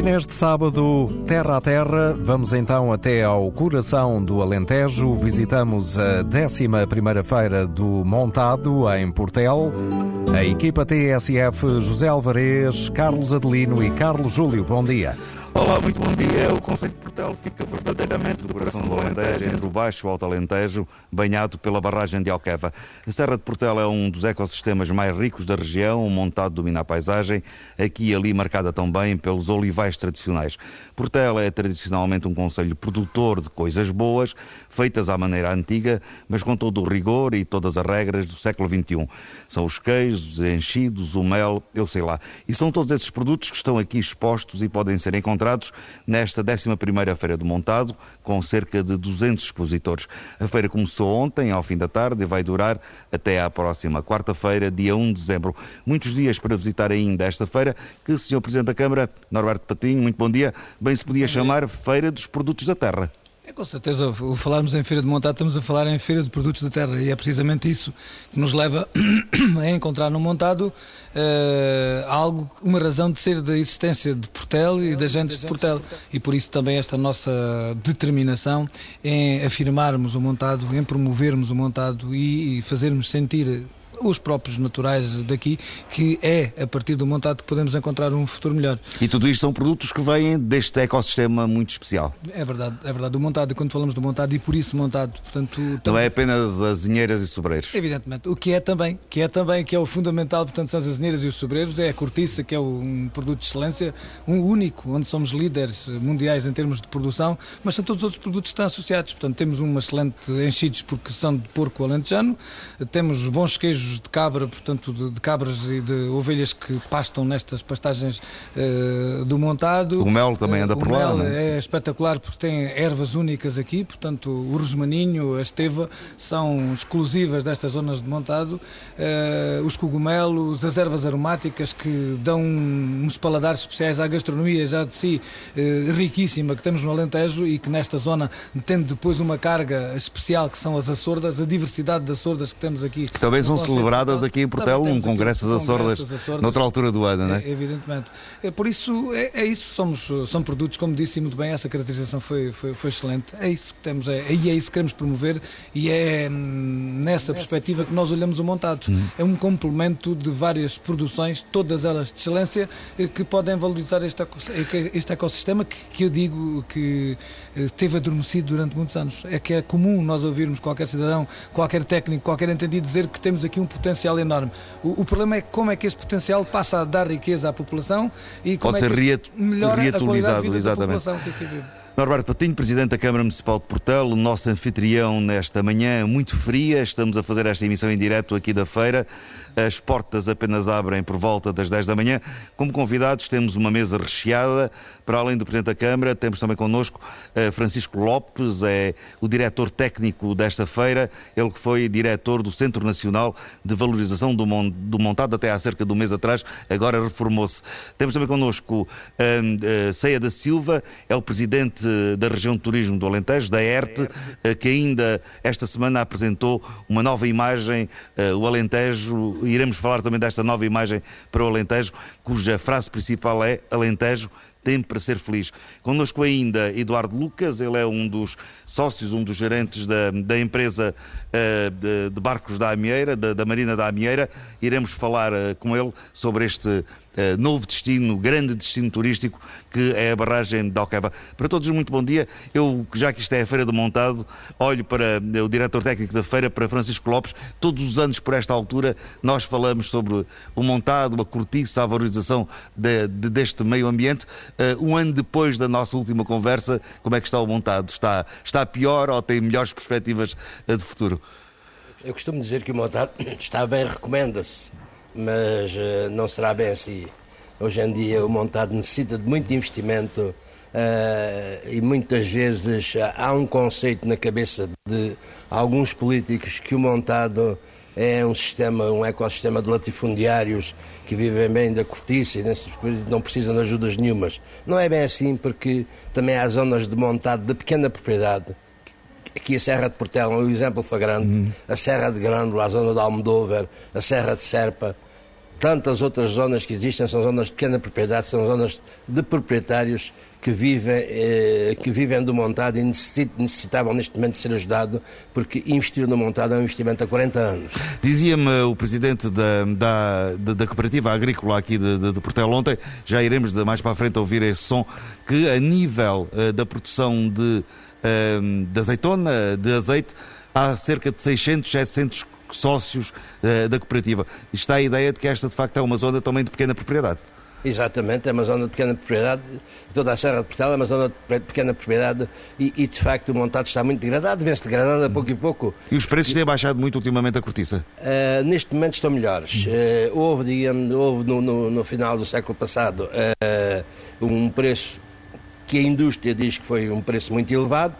E neste sábado, terra a terra, vamos então até ao coração do Alentejo. Visitamos a 11 Feira do Montado, em Portel. A equipa TSF José Alvarez, Carlos Adelino e Carlos Júlio. Bom dia. Olá, muito bom dia. O Conselho de Portel fica verdadeiramente no coração do Alentejo, entre o Baixo e o Alto Alentejo, banhado pela barragem de Alqueva. A Serra de Portel é um dos ecossistemas mais ricos da região, um montado domina a paisagem, aqui e ali marcada também pelos olivais tradicionais. Portel é tradicionalmente um conselho produtor de coisas boas, feitas à maneira antiga, mas com todo o rigor e todas as regras do século XXI. São os queijos, os enchidos, o mel, eu sei lá. E são todos esses produtos que estão aqui expostos e podem ser encontrados encontrados nesta 11ª Feira do Montado, com cerca de 200 expositores. A feira começou ontem, ao fim da tarde, e vai durar até à próxima quarta-feira, dia 1 de dezembro. Muitos dias para visitar ainda esta feira, que Sr. Presidente da Câmara, Norberto Patinho, muito bom dia, bem se podia chamar Feira dos Produtos da Terra. É, com certeza, falarmos em Feira de Montado, estamos a falar em Feira de Produtos da Terra. E é precisamente isso que nos leva a encontrar no Montado uh, algo, uma razão de ser da existência de Portel e das gentes de Portel. E por isso também esta nossa determinação em afirmarmos o Montado, em promovermos o Montado e fazermos sentir os próprios naturais daqui, que é a partir do montado que podemos encontrar um futuro melhor. E tudo isto são produtos que vêm deste ecossistema muito especial. É verdade, é verdade. O montado, quando falamos do montado, e por isso montado, portanto... Não é apenas as azinheiras e sobreiros. Evidentemente. O que é também, que é também, que é o fundamental, portanto, são as azinheiras e os sobreiros, é a cortiça, que é um produto de excelência, um único, onde somos líderes mundiais em termos de produção, mas são todos os outros produtos que estão associados. Portanto, temos uma excelente enchidos porque são de porco alentejano, temos bons queijos de cabra, portanto, de, de, cabras e de ovelhas que pastam nestas pastagens uh, do montado. O mel também anda uh, por lá. O mel é? é espetacular porque tem ervas únicas aqui, portanto, o rosmaninho, a esteva são exclusivas destas zonas de montado. Uh, os cogumelos, as ervas aromáticas que dão uns paladares especiais à gastronomia já de si riquíssima que temos no Alentejo e que nesta zona tem depois uma carga especial que são as açordas, a diversidade das açordas que temos aqui. Que também são celebradas aqui em Portel, um congresso das Açordas, noutra altura do ano, não é? é evidentemente. É, por isso, é, é, isso, somos, são produtos, como disse muito bem, essa caracterização foi, foi, foi excelente. É isso que temos, é, e é isso que queremos promover e é hum, nessa perspectiva que nós olhamos o montado. Hum. É um complemento de várias produções, todas elas de excelência, eh, que podem valorizar este, este ecossistema que, que eu digo que eh, teve adormecido durante muitos anos. É que é comum nós ouvirmos qualquer cidadão, qualquer técnico, qualquer entendido dizer que temos aqui um potencial enorme. O, o, problema é como é que este potencial passa a dar riqueza à população e como Pode é que ser melhora a qualidade de vida exatamente. da população que aqui vive. Norberto Patinho, Presidente da Câmara Municipal de Portel, nosso anfitrião nesta manhã muito fria. Estamos a fazer esta emissão em direto aqui da feira. As portas apenas abrem por volta das 10 da manhã. Como convidados, temos uma mesa recheada. Para além do Presidente da Câmara, temos também connosco eh, Francisco Lopes, é o diretor técnico desta feira. Ele que foi diretor do Centro Nacional de Valorização do, Montado até há cerca de um mês atrás, agora reformou-se. Temos também connosco uh, Ceia da Silva, é o Presidente da região de turismo do Alentejo, da ERTE, eh, que ainda esta semana apresentou uma nova imagem, eh, o Alentejo. Iremos falar também desta nova imagem para o Alentejo, cuja frase principal é Alentejo tem para ser feliz. Connosco ainda Eduardo Lucas, ele é um dos sócios, um dos gerentes da, da empresa uh, de, de, barcos da Amieira, da, da Marina da Amieira. Iremos falar uh, com ele sobre este Uh, novo destino, grande destino turístico, que é a barragem de Alqueva. Para todos, muito bom dia. Eu, já que isto é a Feira do Montado, olho para o diretor técnico da feira, para Francisco Lopes. Todos os anos, por esta altura, nós falamos sobre o montado, a cortiça, a valorização de, de, deste meio ambiente. Uh, um ano depois da nossa última conversa, como é que está o montado? Está, está pior ou tem melhores perspectivas de futuro? Eu costumo dizer que o montado está bem, recomenda-se, mas uh, não será bem assim. Hoje em dia o montado necessita de muito investimento e muitas vezes há um conceito na cabeça de alguns políticos que o montado é um sistema, um ecossistema de latifundiários que vivem bem da cortiça e coisas, não precisam de ajudas nenhumas. Não é bem assim, porque também há zonas de montado de pequena propriedade. Aqui a Serra de Portela é um exemplo flagrante. Uhum. A Serra de Grândola, a zona de Almodóvar, a Serra de Serpa, tantas outras zonas que existem são zonas de pequena propriedade, são zonas de proprietários que vivem, eh, que vivem do montado e necessitavam neste momento de ser ajudados porque investir no montado é um investimento há 40 anos. Dizia-me o presidente da, da, da, cooperativa agrícola aqui de, de, de, Portel ontem, já iremos de mais para a frente ouvir esse som, que a nível uh, da produção de, uh, de azeitona, de azeite, há cerca de 600, 700 sócios uh, da cooperativa. Está a ideia de que esta de facto é uma zona também de pequena propriedade. Exatamente, é uma zona de pequena propriedade, toda a Serra de Portel é uma zona de pequena propriedade e, e de facto o montado está muito degradado, vem-se degradando a pouco e pouco. E os preços têm baixado muito ultimamente a cortiça? Uh, neste momento estão melhores. Uh, houve, digamos, houve no, no, no, final do século passado uh, um preço que a indústria diz que foi um preço muito elevado,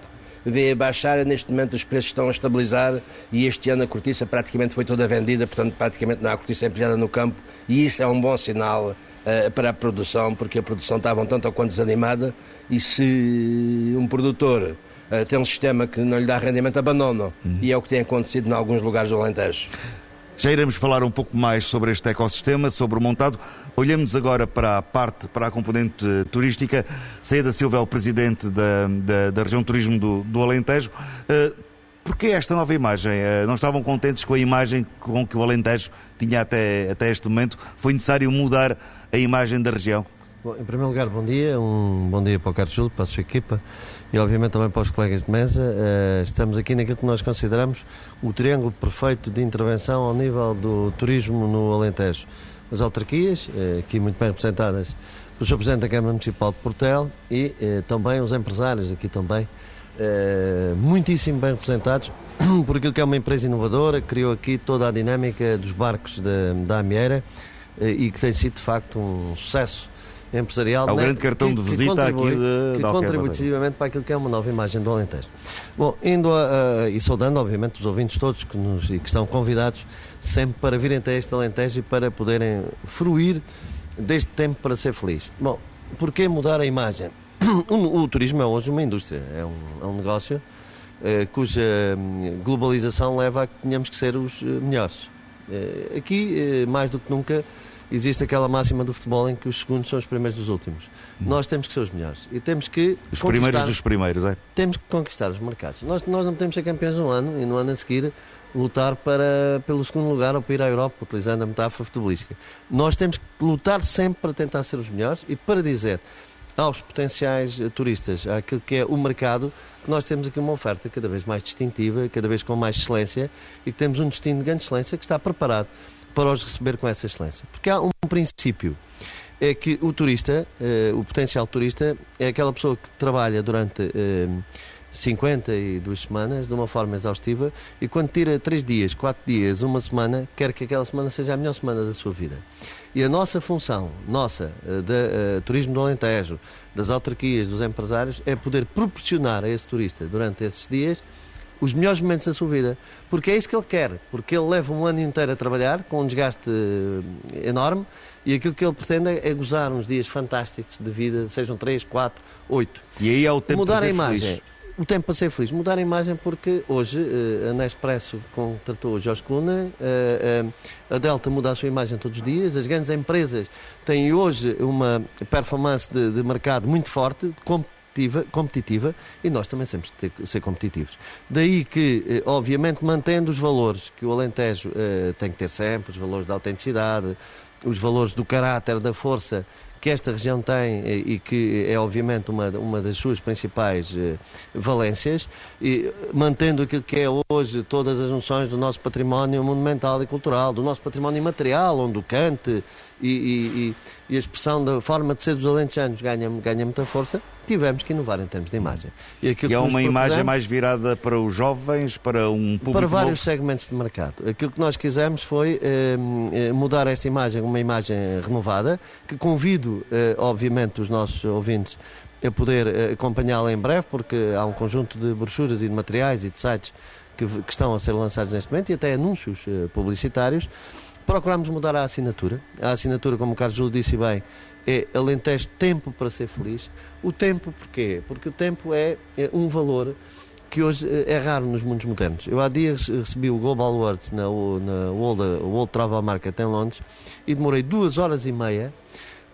veio a baixar, neste momento os preços estão a estabilizar e este ano a cortiça praticamente foi toda vendida, portanto praticamente não há cortiça empilhada no campo e isso é um bom sinal uh, para a produção, porque a produção estava um tanto ou quanto desanimada e se um produtor uh, tem um sistema que não lhe dá rendimento, abandona. Uhum. E é o que tem acontecido em alguns lugares do Alentejo. Já iremos falar um pouco mais sobre este ecossistema, sobre o montado. Olhamos agora para a parte, para a componente turística. Saída Silva é o presidente da, da, da região turismo do, do Alentejo. Uh, Porquê esta nova imagem? Uh, não estavam contentes com a imagem com que o Alentejo tinha até, até este momento? Foi necessário mudar a imagem da região? Bom, em primeiro lugar, bom dia. Um bom dia para o Carlos Júlio, para a sua equipa e, obviamente, também para os colegas de mesa. Uh, estamos aqui naquilo que nós consideramos o triângulo perfeito de intervenção ao nível do turismo no Alentejo. As autarquias, uh, aqui muito bem representadas pelo Sr. Presidente da Câmara Municipal de Portel e uh, também os empresários, aqui também, muitíssimo bem representados por aquilo que é uma empresa inovadora, criou aqui toda a dinâmica dos barcos da Amieira e que tem sido, de facto, um sucesso empresarial. Há o né, grande cartão que, de visita aqui de, que contribui decisivamente para aquilo que é uma nova imagem do Alentejo. Bom, indo a, a, e saudando, obviamente, os ouvintes todos que, nos, e que estão convidados sempre para virem até este Alentejo e para poderem fruir deste tempo para ser feliz. Bom, porquê mudar a imagem? O, o turismo é hoje uma indústria, é um, é um negócio eh, cuja hum, globalização leva a que tenhamos que ser os eh, melhores. Eh, aqui, eh, mais do que nunca, existe aquela máxima do futebol em que os segundos são os primeiros dos últimos. Hum. Nós temos que ser os melhores e temos que. Os primeiros dos primeiros, é? Temos que conquistar os mercados. Nós, nós não podemos ser campeões um ano e no ano a seguir lutar para, pelo segundo lugar ou para ir à Europa, utilizando a metáfora futebolística. Nós temos que lutar sempre para tentar ser os melhores e para dizer aos potenciais turistas, àquilo que é o mercado, que nós temos aqui uma oferta cada vez mais distintiva, cada vez com mais excelência e que temos um destino de grande excelência que está preparado para os receber com essa excelência. Porque há um princípio, é que o turista, eh, o potencial turista, é aquela pessoa que trabalha durante eh, 52 semanas de uma forma exaustiva e quando tira 3 dias, 4 dias, uma semana, quer que aquela semana seja a melhor semana da sua vida. E a nossa função, nossa, eh, da uh, Turismo do Alentejo, das autarquias, dos empresários, é poder proporcionar a esse turista, durante esses dias, os melhores momentos da sua vida. Porque é isso que ele quer. Porque ele leva um ano inteiro a trabalhar, com um desgaste eh, enorme, e aquilo que ele pretende é, gozar uns dias fantásticos de vida, sejam 3, 4, 8. E aí é o tempo Mudar a imagem. Feliz. O tempo para ser feliz. Mudar a imagem porque hoje uh, a Nespresso contratou o Jorge Coluna, uh, a Delta muda a sua imagem todos os dias, as grandes empresas têm hoje uma performance de, de mercado muito forte, competitiva, competitiva e nós também temos de ser competitivos. Daí que, obviamente, mantendo os valores que o Alentejo tem que ter sempre, os valores da autenticidade, os valores do caráter, da força que esta região tem e que é obviamente uma, uma das suas principais eh, valências, e mantendo aquilo que é hoje todas as noções do nosso património monumental e cultural, do nosso património imaterial, onde o cante e, e, e, a expressão da forma de ser dos alentejanos ganha, ganha muita força, tivemos que inovar em termos de imagem. E, e é uma imagem mais virada para os jovens, para um público Para vários novo? segmentos de mercado. Aquilo que nós quisemos foi eh, eh, mudar esta imagem, uma imagem renovada, que convido, eh, obviamente, os nossos ouvintes a poder eh, acompanhá-la em breve, porque há um conjunto de brochuras e de materiais e de sites que, que estão a ser lançados neste momento e até anúncios eh, publicitários Procurámos mudar a assinatura. A assinatura, como o Carlos Júlio disse bem, é Alentejo Tempo para ser feliz. O tempo porquê? Porque o tempo é, é um valor que hoje é raro nos mundos modernos. Eu há dias recebi o Global Awards na, na World, World Travel Market em Londres e demorei duas horas e meia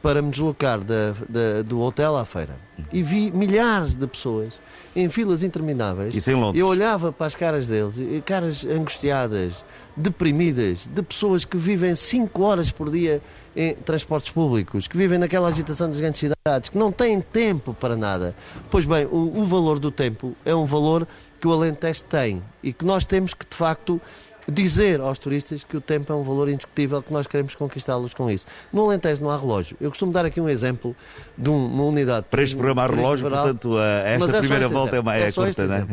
para me deslocar da, da, do hotel à feira. E vi milhares de pessoas em filas intermináveis. Isso em Londres. Eu olhava para as caras deles, caras angustiadas, deprimidas, de pessoas que vivem 5 horas por dia em transportes públicos, que vivem naquela agitação das grandes cidades, que não têm tempo para nada. Pois bem, o, o valor do tempo é um valor que o Alentejo tem e que nós temos que, de facto, dizer aos turistas que o tempo é um valor indiscutível, que nós queremos conquistá-los com isso. No Alentejo não há relógio. Eu costumo dar aqui um exemplo de uma unidade... Para este programa há relógio, rural, portanto, esta é primeira volta é mais é, é curta, não é?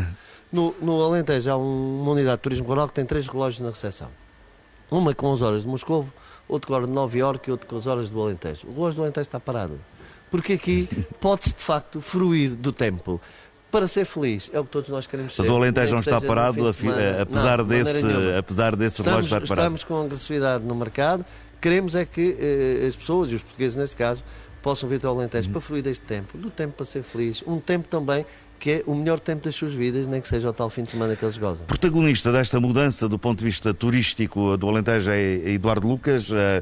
No, no Alentejo há uma unidade de turismo rural que tem três relógios na recepção. Uma com as horas de Moscou, outro com a hora de Nova Iorque e outro com as horas do Alentejo. O relógio do Alentejo está parado. Porque aqui pode-se, de facto, fruir do tempo para ser feliz. É o que todos nós queremos Mas ser. Mas o Alentejo não está parado, apesar, não, desse, apesar desse estamos, relógio estar parado. Estamos com agressividade no mercado. Queremos é que eh, as pessoas, e os portugueses neste caso, possam vir ao Alentejo uhum. para fruir deste tempo, do tempo para ser feliz, um tempo também que é o melhor tempo das suas vidas, nem que seja o tal fim de semana que eles gozam. Protagonista desta mudança do ponto de vista turístico do Alentejo é Eduardo Lucas. Uh,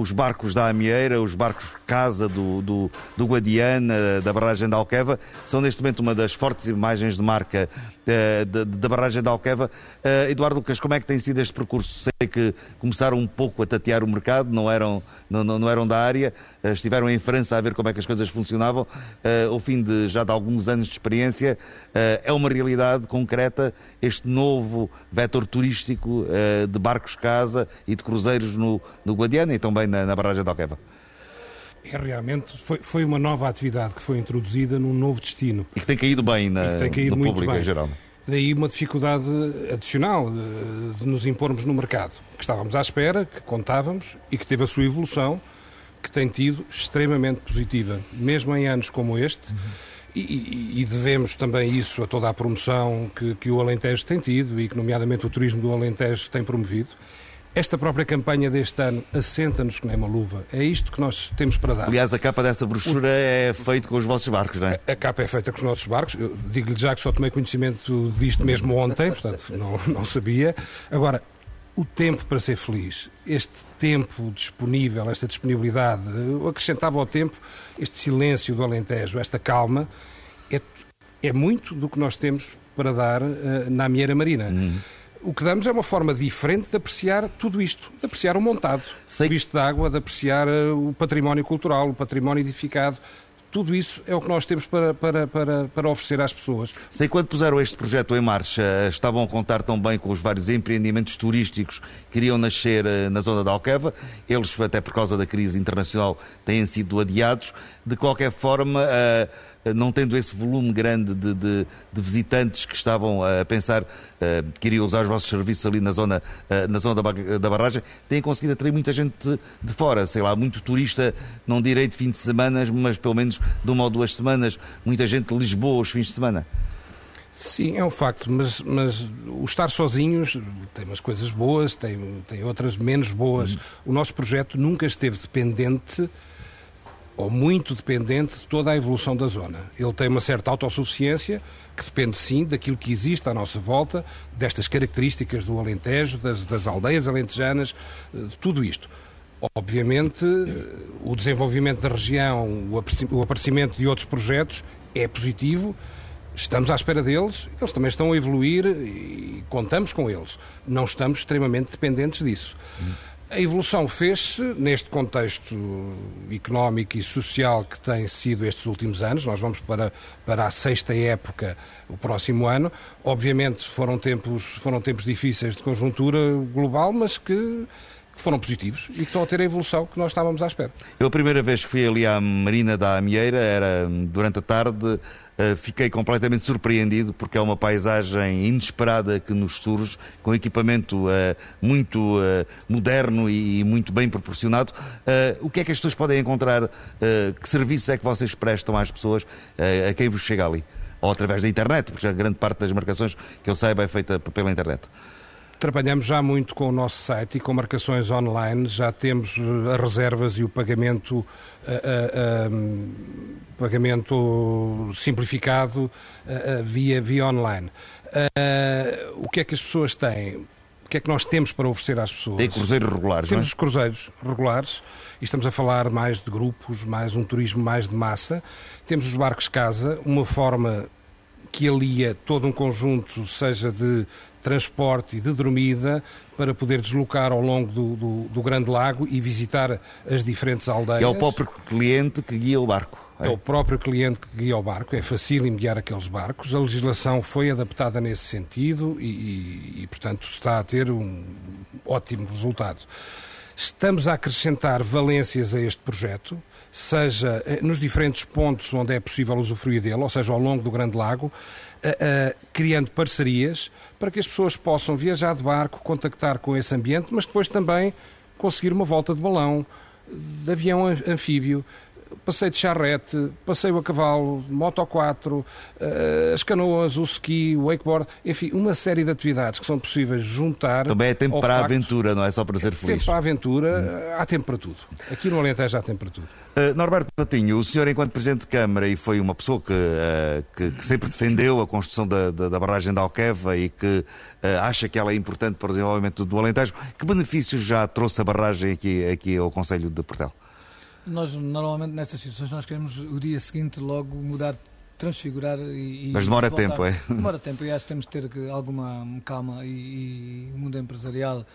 os barcos da Amieira, os barcos Casa do, do, do Guadiana, da barragem da Alqueva, são neste momento uma das fortes imagens de marca uh, da, barragem da Alqueva. Uh, Eduardo Lucas, como é que tem sido este percurso? Sei que começaram um pouco a tatear o mercado, não eram, não, não, não eram da área, uh, estiveram em França a ver como é que as coisas funcionavam. ao fim de já de alguns anos de experiência, é uma realidade concreta este novo vetor turístico de barcos casa e de cruzeiros no, no Guadiana e também na, na barragem de Alqueva? É realmente foi, foi uma nova atividade que foi introduzida num novo destino. E que tem caído bem na, no público bem. em geral. Daí uma dificuldade adicional de, de, nos impormos no mercado, que estávamos à espera, que contávamos e que teve a sua evolução, que tem tido extremamente positiva, mesmo em anos como este. Uhum. E, e, e, devemos também isso a toda a promoção que, que o Alentejo tem tido e que, nomeadamente, o turismo do Alentejo tem promovido. Esta própria campanha deste ano assenta-nos como é uma luva. É isto que nós temos para dar. Aliás, a capa dessa brochura o... é feita com os vossos barcos, não é? A, a capa é feita com os nossos barcos. Digo-lhe já que só tomei conhecimento disto mesmo ontem, portanto não, não sabia. Agora, o tempo para ser feliz, este tempo disponível, esta disponibilidade, eu acrescentava ao tempo este silêncio do Alentejo, esta calma, é, é muito do que nós temos para dar uh, na Amieira Marina. Uhum o que damos é uma forma diferente de apreciar tudo isto, de apreciar o montado, Sei... o visto de água, de apreciar eh, o património cultural, o património edificado. Tudo isso é o que nós temos para, para, para, para oferecer às pessoas. Sei quando puseram este projeto em marcha, estavam a contar também com os vários empreendimentos turísticos que iriam nascer eh, na zona da Alqueva. Eles, até por causa da crise internacional, têm sido adiados. De qualquer forma, uh eh, não tendo esse volume grande de, de, de visitantes que estavam a pensar uh, que iriam usar os vossos serviços ali na zona, uh, na zona da, da, barragem, têm conseguido atrair muita gente de, de, fora, sei lá, muito turista, não direi de fim de semana, mas pelo menos de uma ou duas semanas, muita gente de Lisboa aos fins de semana. Sim, é um facto, mas, mas o estar sozinhos tem umas coisas boas, tem, tem outras menos boas. Hum. O nosso projeto nunca esteve dependente ou muito dependente de toda a evolução da zona. Ele tem uma certa autossuficiência, que depende sim daquilo que existe à nossa volta, destas características do Alentejo, das, das aldeias alentejanas, eh, tudo isto. Obviamente, o desenvolvimento da região, o aparecimento de outros projetos é positivo, estamos à espera deles, eles também estão a evoluir e contamos com eles. Não estamos extremamente dependentes disso. Hum. A evolução fez-se neste contexto económico e social que tem sido estes últimos anos. Nós vamos para, para a sexta época o próximo ano. Obviamente foram tempos, foram tempos difíceis de conjuntura global, mas que foram positivos e que estão a ter a evolução que nós estávamos à espera. Eu a primeira vez que fui ali à Marina da Amieira era durante a tarde fiquei completamente surpreendido porque é uma paisagem inesperada que nos surge, com equipamento uh, muito uh, moderno e muito bem proporcionado. o que é que as pessoas podem encontrar? que serviço é que vocês prestam às pessoas a quem vos chega ali? Ou através da internet, porque a grande parte das marcações que eu saiba é feita pela internet. Trabalhamos já muito com o nosso site e com marcações online, já temos as reservas e o pagamento, uh, uh, um, pagamento simplificado uh, via, via online. O que é que as pessoas têm? O que é que nós temos para oferecer às pessoas? Tem cruzeiros regulares, Temos não é? os cruzeiros regulares e estamos a falar mais de grupos, mais um turismo mais de massa. Temos os barcos casa, uma forma que alia todo um conjunto, seja de transporte e de dormida, para poder deslocar ao longo do, do, do Grande Lago e visitar as diferentes aldeias. É o próprio cliente que guia o barco. É o próprio cliente que guia o barco, é fácil guiar aqueles barcos. A legislação foi adaptada nesse sentido e, e, e, portanto, está a ter um ótimo resultado. Estamos a acrescentar valências a este projeto, seja eh, nos diferentes pontos onde é possível usufruir dele, ou seja, ao longo do Grande Lago, uh, criando parcerias para que as pessoas possam viajar de barco, contactar com esse ambiente, mas depois também conseguir uma volta de balão, de avião anfíbio, passeio de charrete, passeio a cavalo, moto 4, eh, as canoas, o ski, o wakeboard, enfim, uma série de atividades que são possíveis juntar. Também é tempo para a aventura, não é só para ser feliz. Tempo para a aventura, há tempo para tudo. Aqui no Alentejo há tempo para tudo. Uh, Norberto Patinho, o senhor, enquanto Presidente de Câmara, e foi uma pessoa que, uh, que, que sempre defendeu a construção da, da, da, barragem da Alqueva e que uh, acha que ela é importante para o desenvolvimento do Alentejo, que benefícios já trouxe a barragem aqui, aqui ao Conselho de Portel? Nós, normalmente, nestas situações, nós queremos o dia seguinte logo mudar, transfigurar e. Mas demora tempo, é? Demora tempo e acho que temos de ter alguma calma e, e o mundo empresarial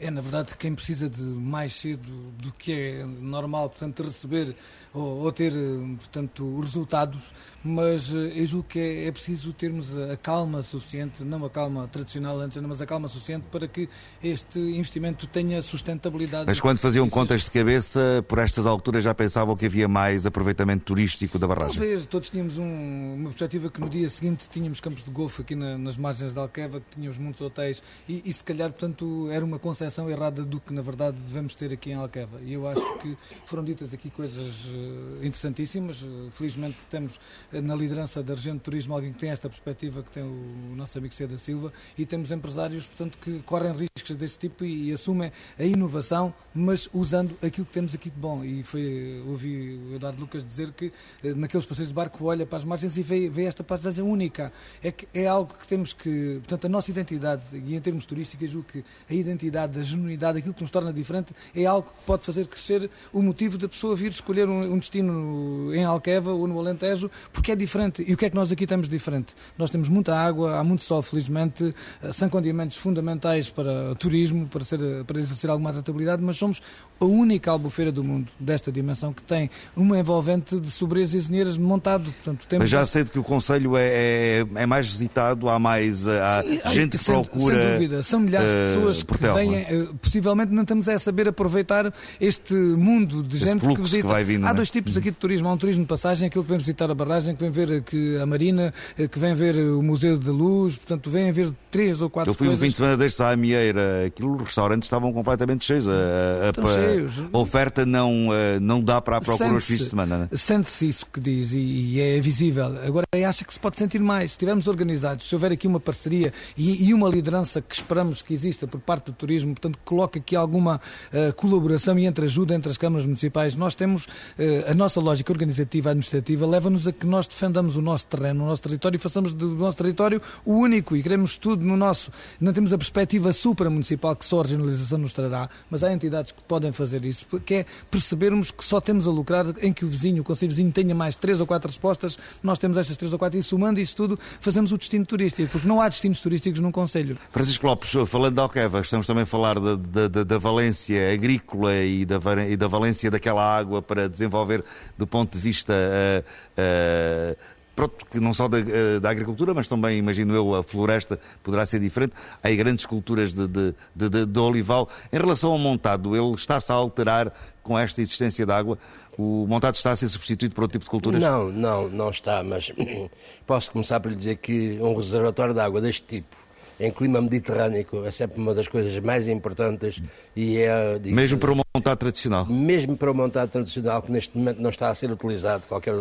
é, na verdade, quem precisa de mais cedo do que é normal, portanto, receber ou, ou ter, portanto, resultados, mas eh, eu julgo que é, é, preciso termos a calma suficiente, não a calma tradicional antes, mas a calma suficiente para que este investimento tenha sustentabilidade. Mas quando faziam contas de cabeça, por estas alturas já pensavam que havia mais aproveitamento turístico da barragem? Talvez, todos tínhamos um, uma perspectiva que no dia seguinte tínhamos campos de golfe aqui na, nas margens da Alqueva, que tínhamos muitos hotéis e, e se calhar, portanto, era uma concepção errada do que na verdade devemos ter aqui em Alqueva. E eu acho que foram ditas aqui coisas eh, interessantíssimas. Eh, felizmente temos eh, na liderança da região de turismo alguém que tem esta perspectiva, que tem o nosso amigo Ceda Silva, e temos empresários, portanto, que correm riscos desse tipo e, e assumem a inovação, mas usando aquilo que temos aqui de bom. E foi, ouvi o Eduardo Lucas dizer que naqueles passeios de barco olha para as margens e vê, vê esta paisagem única. É que é algo que temos que, portanto, a nossa identidade, e em termos turísticos, o que a identidade da genuinidade, aquilo que nos torna diferente, é algo que pode fazer crescer o motivo da pessoa vir escolher um, um destino em Alqueva ou no Alentejo, porque é diferente. E o que é que nós aqui temos diferente? Nós temos muita água, há muito sol, felizmente, eh, são condimentos fundamentais para turismo, para, ser, para exercer alguma atratividade, mas somos a única albufeira do mundo desta dimensão que tem uma envolvente de sobres e zinheiras montado. Portanto, temos mas já sei que o Conselho é, é, é, mais visitado, há mais há Sim, gente que sem, procura. Sem dúvida, são milhares de eh, pessoas uh, que vêm, é? possivelmente não estamos a saber aproveitar este mundo de Esse gente que visita. Que vindo, há é? dois tipos aqui de turismo. Há um turismo de passagem, aquele que vem visitar a barragem, que vem ver aqui a Marina, eh, que vem ver o Museu da Luz, portanto, vem ver três ou quatro Eu fui coisas. um fim de semana destes à Amieira, aquilo, os restaurantes estavam completamente cheios. A, a, a, cheios. a oferta não, eh, não dá para a procura os fins de semana. Né? Sente-se isso que diz e, e, é visível. Agora, acha que se pode sentir mais. Se estivermos organizados, se houver aqui uma parceria e, e uma liderança que esperamos que exista por parte do turismo, portanto, que coloque aqui alguma uh, colaboração e entre ajuda entre as câmaras municipais, nós temos uh, a nossa lógica organizativa administrativa leva-nos a que nós defendamos o nosso terreno, o nosso território e façamos do nosso território o único e queremos tudo no nosso. Não temos a perspectiva supramunicipal que só a regionalização nos trará, mas há entidades que podem fazer isso, que é percebermos que só temos a lucrar em que o vizinho, o conselho vizinho tenha mais três ou quatro respostas, nós temos estas três ou quatro e somando isso tudo fazemos o destino turístico, porque não há destinos turísticos num conselho. Francisco Lopes, falando da Alqueva, estamos também falar da, da, da valência agrícola e da, e da valência daquela água para desenvolver do ponto de vista uh, uh, pronto, que não só da, da, agricultura, mas também, imagino eu, a floresta poderá ser diferente. Há grandes culturas de, de, de, de olival. Em relação ao montado, ele está-se a alterar com esta existência de água? O montado está a ser substituído por outro tipo de culturas? Não, não, não está, mas posso começar por lhe dizer que um reservatório de água deste tipo em clima mediterrâneo é sempre uma das coisas mais importantes e é... Mesmo para o montado tradicional? Mesmo para o montado tradicional, que neste momento não está a ser utilizado, qualquer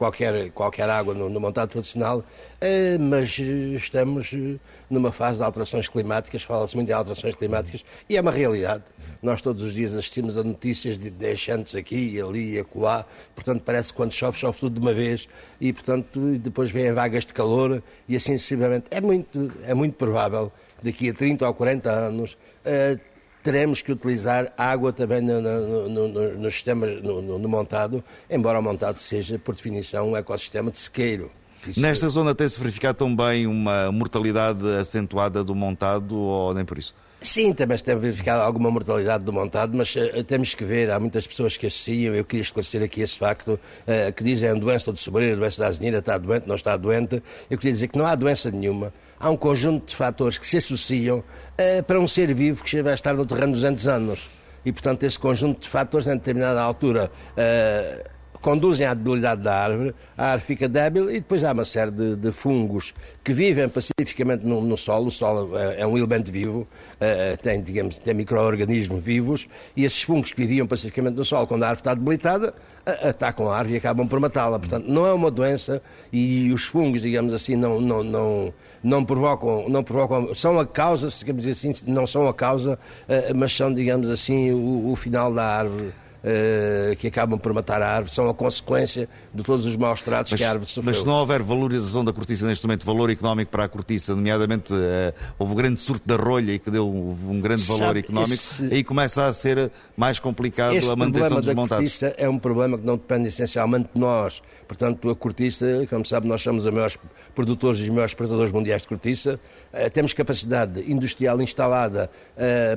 qualquer, qualquer água no, no montado tradicional, eh, mas estamos numa fase de alterações climáticas, fala-se muito em alterações climáticas, e é uma realidade. Nós todos os dias assistimos a notícias de deixantes aqui e ali e acolá, portanto parece que quando chove, chove tudo de uma vez, e portanto depois vêm vagas de calor, e assim sucessivamente. É muito, é muito provável que daqui a 30 ou 40 anos teremos que utilizar água também no, no, no, no sistema no, montado, embora o montado seja, por definição, um ecossistema de sequeiro. Isso Nesta zona tem-se verificado também uma mortalidade acentuada do montado ou nem por isso? Sim, também se tem verificado alguma mortalidade do montado, mas uh, temos que ver, há muitas pessoas que associam, eu queria esclarecer aqui esse facto, uh, que dizem doença do sobreiro, doença da azenira, está doente, não está doente. Eu queria dizer que não há doença nenhuma. Há um conjunto de fatores que se associam uh, para um ser vivo que vai estar no terreno 200 anos. E, portanto, esse conjunto de fatores, em determinada altura, conduzem à debilidade da árvore, a árvore fica débil e depois há uma série de, de fungos que vivem pacificamente no, no, solo. O solo é, é um elemento vivo, uh, tem, digamos, tem micro-organismos vivos e esses fungos que viviam pacificamente no solo, quando a árvore está debilitada, atacam a árvore e acabam por matá-la. Portanto, não é uma doença e os fungos, digamos assim, não, não, não, não, provocam, não provocam, são a causa, digamos assim, não são a causa, uh, mas são, digamos assim, o, o final da árvore. Uh, que acabam por matar a árvore, são a consequência de todos os maus tratos mas, que a árvore sofreu. Mas se não houver valorização da cortiça neste momento, valor económico para a cortiça, nomeadamente uh, houve o grande surto da rolha e que deu um grande valor Sabe, económico, esse, aí começa a ser mais complicado a manutenção dos montados. A cortiça é um problema que não depende essencialmente de nós. Portanto, a cortiça, como sabe, nós somos os maiores produtores e os maiores exportadores mundiais de cortiça. Uh, temos capacidade industrial instalada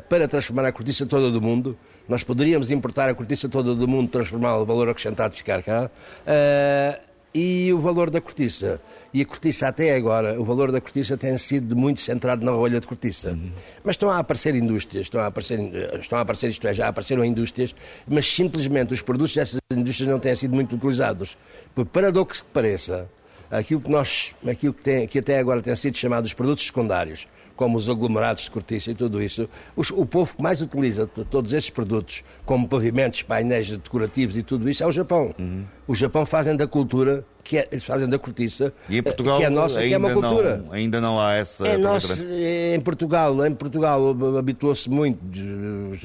para transformar a cortiça toda do mundo. Nós poderíamos importar a cortiça toda do mundo, transformá-la em valor acrescentado ficar cá. Uh, e o valor da cortiça. E a cortiça até agora, o valor da cortiça tem sido muito centrado na rolha de cortiça. Uhum. Mas estão a aparecer indústrias, estão a aparecer, estão a aparecer, isto é, já apareceram indústrias, mas simplesmente os produtos dessas indústrias não têm sido muito utilizados. Por paradoxo que pareça, aquilo que, nós, aquilo que, tem, que até agora tem sido chamado os produtos secundários, como os aglomerados de cortiça e tudo isso, os, o povo que mais utiliza todos estes produtos, como pavimentos, painéis decorativos e tudo isso, é o Japão. Uhum. O Japão fazem da cultura, que é, fazem da cortiça, e em Portugal, que é nossa, que é uma cultura. Não, ainda não há essa. É nosso, em Portugal, em Portugal habituou-se muito,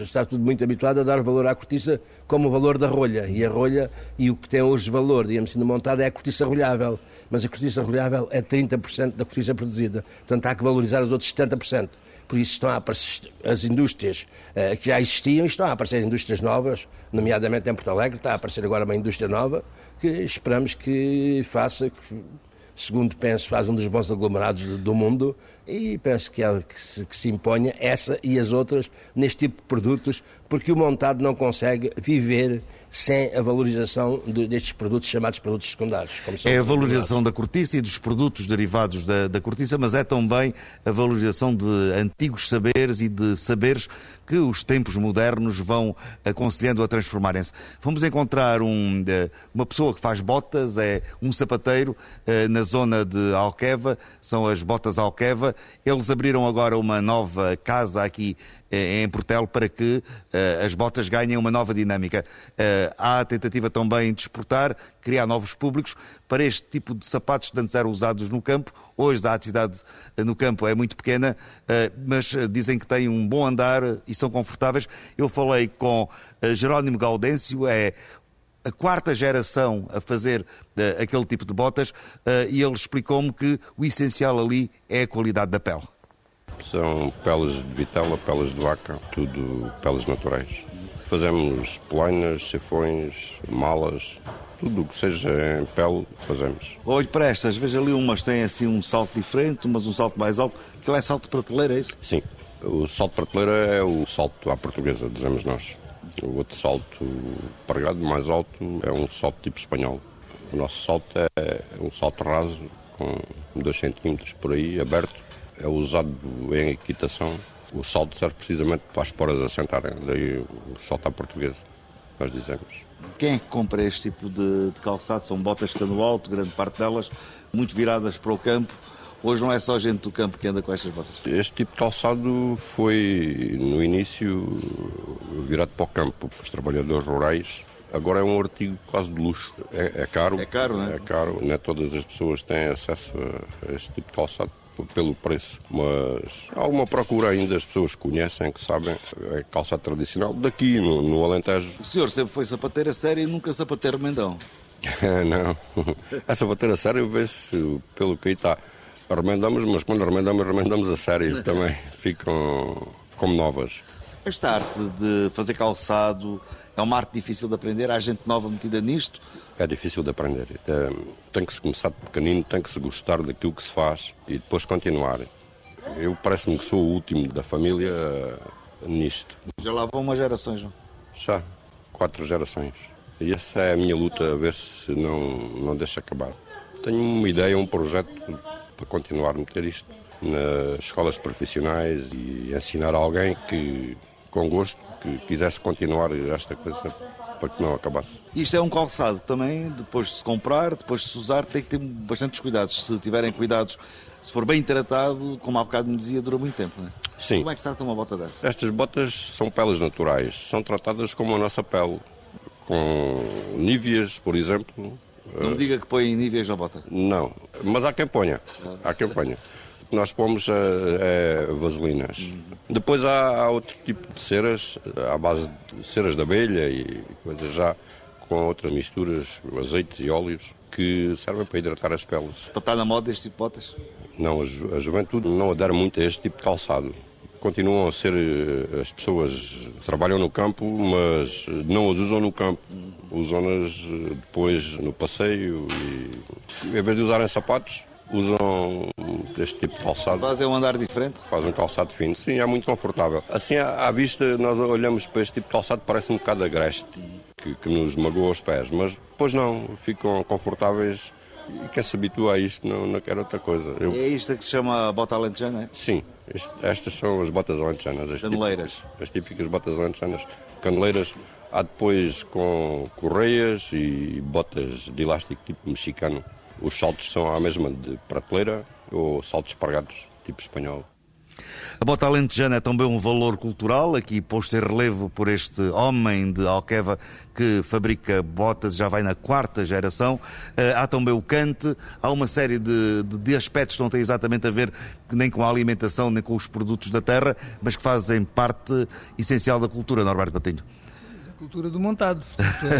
está tudo muito habituado a dar valor à cortiça como o valor da rolha. E a rolha, e o que tem hoje valor, digamos assim, no montado é a cortiça rolhável mas a cortiça reliável é 30% da cortiça produzida. Portanto, há que valorizar os outros 70%. Por isso estão a aparecer as indústrias uh, que já existiam, estão a aparecer indústrias novas, nomeadamente em Porto Alegre, está a aparecer agora uma indústria nova, que esperamos que faça, que, segundo penso, faz um dos bons aglomerados do, do mundo e penso que, é, que, se, que se imponha essa e as outras neste tipo de produtos, porque o montado não consegue viver sem a valorização de, destes produtos chamados produtos secundários. é a valorização da cortiça e dos produtos derivados da, da cortiça, mas é também a valorização de antigos saberes e de saberes que os tempos modernos vão aconselhando a transformarem-se. Vamos encontrar um, eh, uma pessoa que faz botas, é um sapateiro eh, na zona de Alqueva, são as botas Alqueva. Eles abriram agora uma nova casa aqui em Portelo para que uh, as botas ganhem uma nova dinâmica. Uh, há a tentativa também de exportar, criar novos públicos para este tipo de sapatos que antes eram usados no campo. Hoje a atividade no campo é muito pequena, mas dizem que têm um bom andar e são confortáveis. Eu falei com Jerónimo Gaudêncio, é a quarta geração a fazer uh, aquele tipo de botas uh, e ele explicou-me que o essencial ali é a qualidade da pele. São peles de vitela, peles de vaca, tudo peles naturais. Fazemos polainas, cefões, malas, tudo o que seja em pele fazemos. Olhe para estas, veja ali umas têm assim um salto diferente, umas um salto mais alto. Aquilo é salto de prateleira, é isso? Sim. O salto de prateleira é o salto à portuguesa, dizemos nós. O outro salto pregado mais alto é um salto tipo espanhol. O nosso salto é um salto raso, com 2 centímetros por aí, aberto, é usado em equitação. O salto serve precisamente para as esporas assentarem, daí o salto à portuguesa, nós dizemos. Quem é que compra este tipo de, de calçado? São botas que no alto, grande parte delas, muito viradas para o campo. Hoje não é só gente do campo que anda com estas botas. Este tipo de calçado foi, no início, virado para o campo. Os trabalhadores rurais Agora é um artigo quase de luxo. É, é caro. É caro, não é? É caro. Não é todas as pessoas têm acesso a este tipo de calçado pelo preço, mas há uma procura ainda, as pessoas conhecem, que sabem, é calçado tradicional daqui no, no Alentejo. O senhor sempre foi sapateiro a sério e nunca sapateiro mendão. não, a sapateira sério vê-se pelo que aí está. Remendamos, mas quando remendamos, remendamos a sério também. Ficam como novas. Esta arte de fazer calçado é uma arte difícil de aprender? Há gente nova metida nisto? É difícil de aprender. É, tem que se começar de pequenino, tem que se gostar daquilo que se faz e depois continuar. Eu parece-me que sou o último da família eh, nisto. Já lá vão umas gerações, não? Já, quatro gerações. E essa é a minha luta, a ver se não, não deixa acabar. Tenho uma ideia, um projeto para continuar a meter isto nas escolas profissionais e ensinar alguém que, com gosto, que quisesse continuar esta coisa para que não acabasse. Isto é um calçado que também, depois de se comprar, depois de se usar, tem que ter bastantes cuidados. Se tiverem cuidados, se for bem tratado, como há bocado me dizia, dura muito tempo, não é? Sim. Como é que se trata uma bota dessa? Estas botas são peles naturais, são tratadas como a nossa pele, com níveas, por exemplo. Não me diga que põe níveis na bota. Não, mas há quem ponha. Há quem ponha. Nós pomos é, vaselinas. Depois há, há, outro tipo de ceras, à base de ceras de abelha e coisas já com outras misturas, azeites e óleos, que servem para hidratar as peles. Está na moda este tipo de botas? Não, a, ju a juventude não adere muito a este tipo de calçado continuam a ser eh, as pessoas trabalham no campo, mas não as usam no campo, usam-nas eh, depois no passeio e em vez de usarem sapatos, usam este tipo de calçado. Fazem um andar diferente? Faz um calçado fino, sim, é muito confortável. Assim, à vista, nós olhamos para este tipo de calçado, parece um bocado agreste, que, que nos magoa os pés, mas depois não, ficam confortáveis e quem se habitua a isto não, não quer outra coisa. Eu... É isto que se chama bota alentejana, é? Sim, este, estas são as botas alentejanas. As Caneleiras. Típicas, as típicas botas alentejanas. Caneleiras, há depois com correias e botas de elástico tipo mexicano. Os saltos são a mesma de prateleira ou saltos espargados tipo espanhol. A bota alentejana é também um valor cultural, aqui posto em relevo por este homem de Alqueva que fabrica botas, já vai na quarta geração. Eh, há também o cante, há uma série de, de, de aspectos que não têm exatamente a ver nem com a alimentação, nem com os produtos da terra, mas que fazem parte essencial da cultura, Norberto Patinho cultura do montado.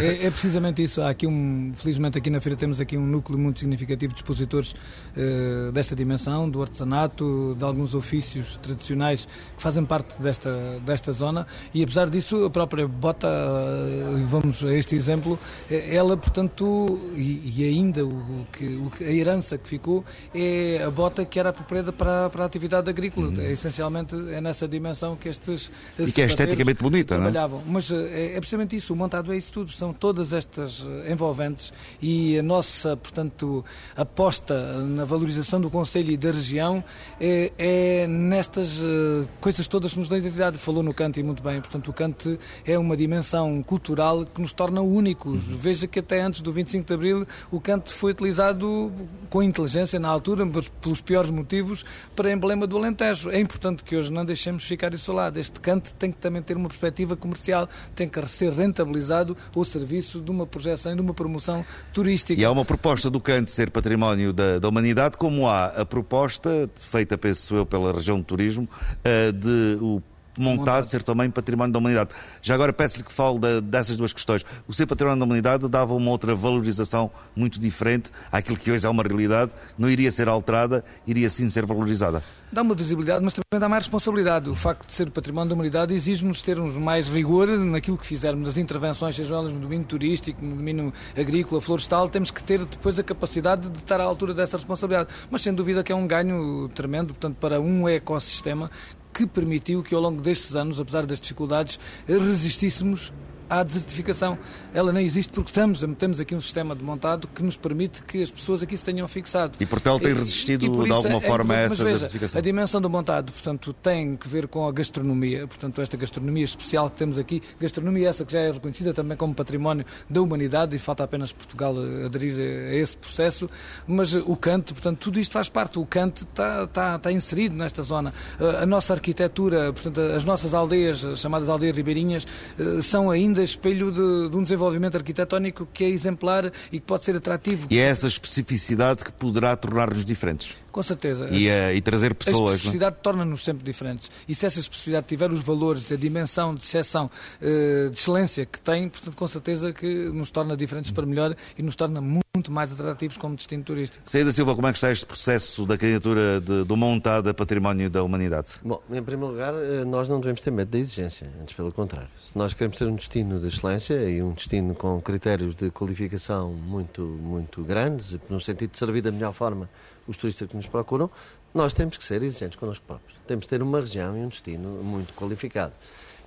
é, é, precisamente isso. Há aqui um, felizmente aqui na feira temos aqui um núcleo muito significativo de expositores uh, desta dimensão, do artesanato, de alguns ofícios tradicionais que fazem parte desta, desta zona e apesar disso a própria bota, uh, vamos a este exemplo, eh, ela portanto, e, e ainda o, que, o, a herança que ficou é a bota que era apropriada para, para a atividade agrícola. Uhum. É, essencialmente é nessa dimensão que estes e que é esteticamente bonita, não é? Mas é, é precisamente isso, o montado é isso tudo, são todas estas eh, envolventes e a nossa, portanto, aposta na valorização do Conselho e da região é, é nestas eh, coisas todas que nos dão identidade. Falou no canto e muito bem, portanto, o canto é uma dimensão cultural que nos torna únicos. Uhum. Veja que até antes do 25 de Abril o canto foi utilizado com inteligência na altura, pelos piores motivos, para emblema do Alentejo. É importante que hoje não deixemos ficar isolado. Este canto tem que também ter uma perspectiva comercial, tem que ser rentabilizado o serviço de uma projeção e de uma promoção turística. E há uma proposta do Cante ser património da, da humanidade, como há a proposta, feita, penso eu, pela região de turismo, eh, de o montado, ser também património da humanidade. Já agora peço-lhe que fale de, dessas duas questões. O ser património da humanidade dava uma outra valorização muito diferente àquilo que hoje é uma realidade, não iria ser alterada, iria sim ser valorizada. Dá uma visibilidade, mas também dá mais responsabilidade. O facto de ser património da humanidade exige-nos termos mais rigor naquilo que fizermos, nas intervenções, sejam elas no domínio turístico, no domínio agrícola, florestal, temos que ter depois a capacidade de estar à altura dessa responsabilidade. Mas sem dúvida que é um ganho tremendo, portanto, para um ecossistema que permitiu que ao longo destes anos, apesar das dificuldades, resistíssemos à desertificação. Ela nem existe porque estamos, temos aqui um sistema de montado que nos permite que as pessoas aqui se tenham fixado. E Portugal tem resistido e, e de alguma é, forma é, a essa veja, desertificação. A dimensão do montado, portanto, tem que ver com a gastronomia, portanto, esta gastronomia especial que temos aqui, gastronomia essa que já é reconhecida também como património da humanidade e falta apenas Portugal aderir a esse processo, mas o Cante, portanto, tudo isto faz parte. O Cante está, está, está inserido nesta zona. A nossa arquitetura, portanto, as nossas aldeias, chamadas aldeias ribeirinhas, eh, são ainda ainda espelho de, de, um desenvolvimento arquitetónico que é exemplar e que pode ser atrativo. E é essa especificidade que poderá tornar-nos diferentes. Com certeza. E, a, e trazer pessoas. A é? especificidade torna-nos sempre diferentes. E se essa especificidade tiver os valores, a dimensão de exceção, eh, de excelência que tem, portanto, com certeza que nos torna diferentes para melhor e nos torna muito mais atrativos como destino turístico. Saída Silva, como é que está este processo da candidatura de, do montado a património da humanidade? Bom, em primeiro lugar, eh, nós não devemos ter medo da exigência, antes pelo contrário. Se nós queremos ter um destino de excelência e um destino com critérios de qualificação muito, muito grandes, no sentido de servir da melhor forma os turistas que nos procuram, nós temos que ser exigentes connosco próprios. Temos que ter uma região e um destino muito qualificado.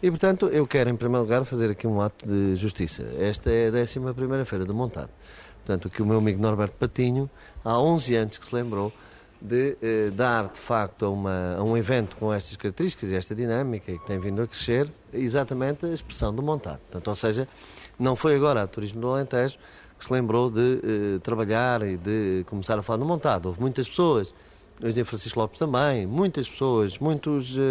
E, portanto, eu quero, em primeiro lugar, fazer aqui um ato de justiça. Esta é a 11 Feira do Montado. Portanto, que o meu amigo Norberto Patinho, há 11 anos que se lembrou de eh, dar, de facto, a, uma, a, um evento com estas características e esta dinâmica, que tem vindo a crescer, exatamente a expressão do montado. Portanto, ou seja, não foi agora a Turismo do Alentejo que se lembrou de eh, trabalhar e de começar a falar no montado. Houve muitas pessoas o engenheiro Francisco Lopes também, muitas pessoas, muitos uh,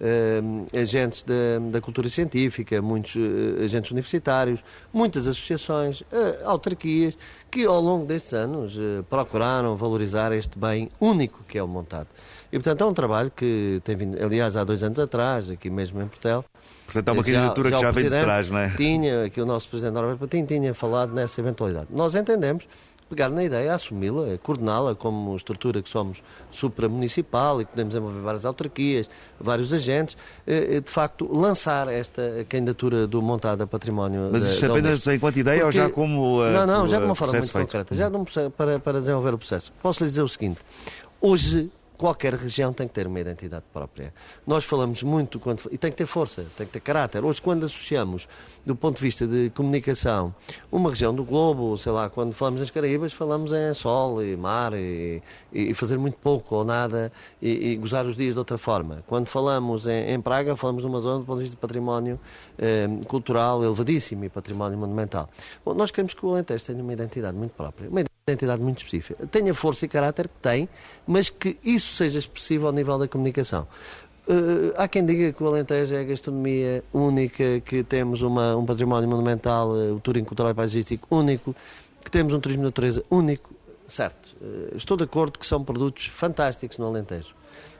uh, agentes da, da, cultura científica, muitos uh, agentes universitários, muitas associações, autarquias, que ao longo destes anos procuraram valorizar este bem único que é o montado. E, portanto, é um trabalho que tem vindo, aliás, há dois anos atrás, aqui mesmo em Portel. Portanto, é uma candidatura já, que já vem de trás, não é? Tinha, que o nosso Presidente Norberto Patinho tinha falado nessa eventualidade. Nós entendemos pegar na ideia, assumi-la, coordená-la como estrutura que somos supramunicipal e podemos envolver várias autarquias, vários agentes, eh, eh, de facto lançar esta candidatura do montado a património. Mas isto apenas enquanto ideia Porque... ou já como. Não, não, já de uma forma muito feito. concreta, já para, para desenvolver o processo. Posso lhe dizer o seguinte: hoje qualquer região tem que ter uma identidade própria. Nós falamos muito quando, e tem que ter força, tem que ter caráter. Hoje, quando associamos, do ponto de vista de comunicação, uma região do globo, sei lá, quando falamos nas Caraíbas, falamos em sol e mar e, e fazer muito pouco ou nada e, e, gozar os dias de outra forma. Quando falamos em, em Praga, falamos numa zona do ponto de vista de património eh, cultural elevadíssimo e património monumental. Bom, nós queremos que o Alentejo tenha uma identidade muito própria. Uma identidade muito específica. Tenha força e caráter que tem, mas que isso seja expressivo ao nível da comunicação. Uh, há quem diga que o Alentejo é a gastronomia única, que temos uma, um património monumental, uh, o turismo cultural e paisagístico único, que temos um turismo de natureza único. Certo, uh, estou de acordo que são produtos fantásticos no Alentejo,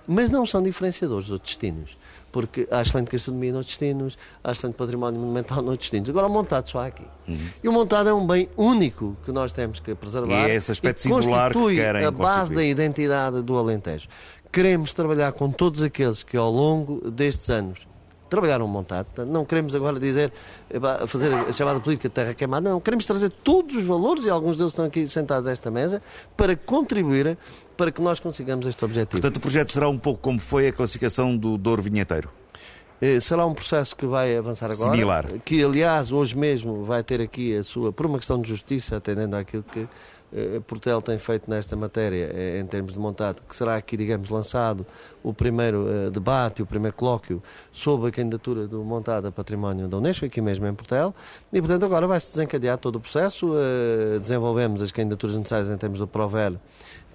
mas não são diferenciadores dos destinos porque há excelente gastronomia noutros destinos, há excelente património monumental noutros destinos. Agora, o montado só há aqui. Uhum. E o montado é um bem único que nós temos que preservar. E é esse aspecto singular que querem a base da identidade do Alentejo. Queremos trabalhar com todos aqueles que ao longo destes anos trabalharam montado. Não queremos agora dizer, fazer a chamada política de terra queimada, não. Queremos trazer todos os valores, e alguns deles estão aqui sentados a esta mesa, para contribuir para que nós consigamos este objetivo. Portanto, o projeto será um pouco como foi a classificação do Douro Vinheteiro? Eh, será um processo que vai avançar agora. Similar. Que, aliás, hoje mesmo vai ter aqui a sua, por uma questão de justiça, atendendo àquilo que Portel tem feito nesta matéria, eh, em termos de montado, que será aqui, digamos, lançado o primeiro debate, o primeiro colóquio sobre a candidatura do montado a património da Unesco, aqui mesmo em Portel, e, portanto, agora vai-se desencadear todo o processo, desenvolvemos as candidaturas necessárias em termos do PROVER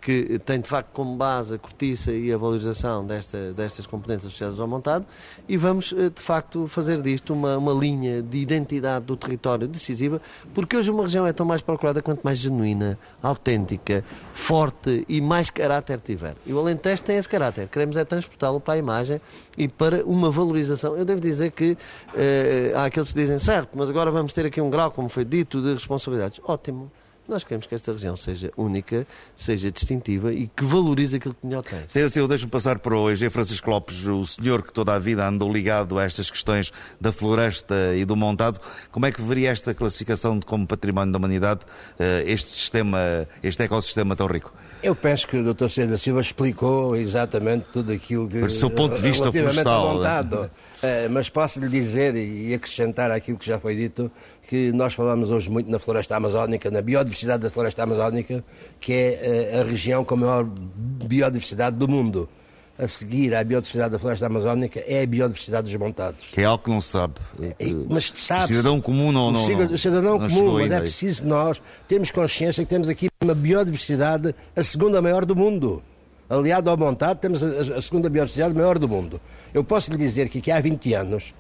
que tem de facto como base a cortiça e a valorização desta, destas componentes associadas ao montado e vamos eh, de facto fazer disto uma, uma linha de identidade do território decisiva, porque hoje uma região é tão mais procurada quanto mais genuína, autêntica, forte e mais caráter tiver. E o Alentejo tem esse caráter, queremos é transportá-lo para a imagem e para uma valorização. Eu devo dizer que eh, há aqueles que dizem, certo, mas agora vamos ter aqui um grau, como foi dito, de responsabilidades. Ótimo. Nós queremos que esta região seja única, seja distintiva e que valorize aquilo que melhor tem. Sim, assim, deixo-me passar para o EG Francisco Lopes, o senhor que toda a vida andou ligado a estas questões da floresta e do montado. Como é que veria esta classificação de como património da humanidade, eh, este sistema, este ecossistema tão rico? Eu penso que o Dr. Da Silva explicou exatamente tudo aquilo que. Do seu ponto de vista florestal. Montado. Eh, mas posso lhe dizer e acrescentar aquilo que já foi dito que nós falamos hoje muito na floresta amazónica, na biodiversidade da floresta amazónica, que é eh, a região com a maior biodiversidade do mundo. A seguir à biodiversidade da floresta amazónica é a biodiversidade dos montados. Que é algo que não sabe. mas sabe o cidadão comum não, não, o cidadão não comum, mas é preciso nós termos consciência que temos aqui uma biodiversidade a segunda maior do mundo. Aliado ao montado, temos a, a segunda biodiversidade maior do mundo. Eu posso lhe dizer que aqui há 20 anos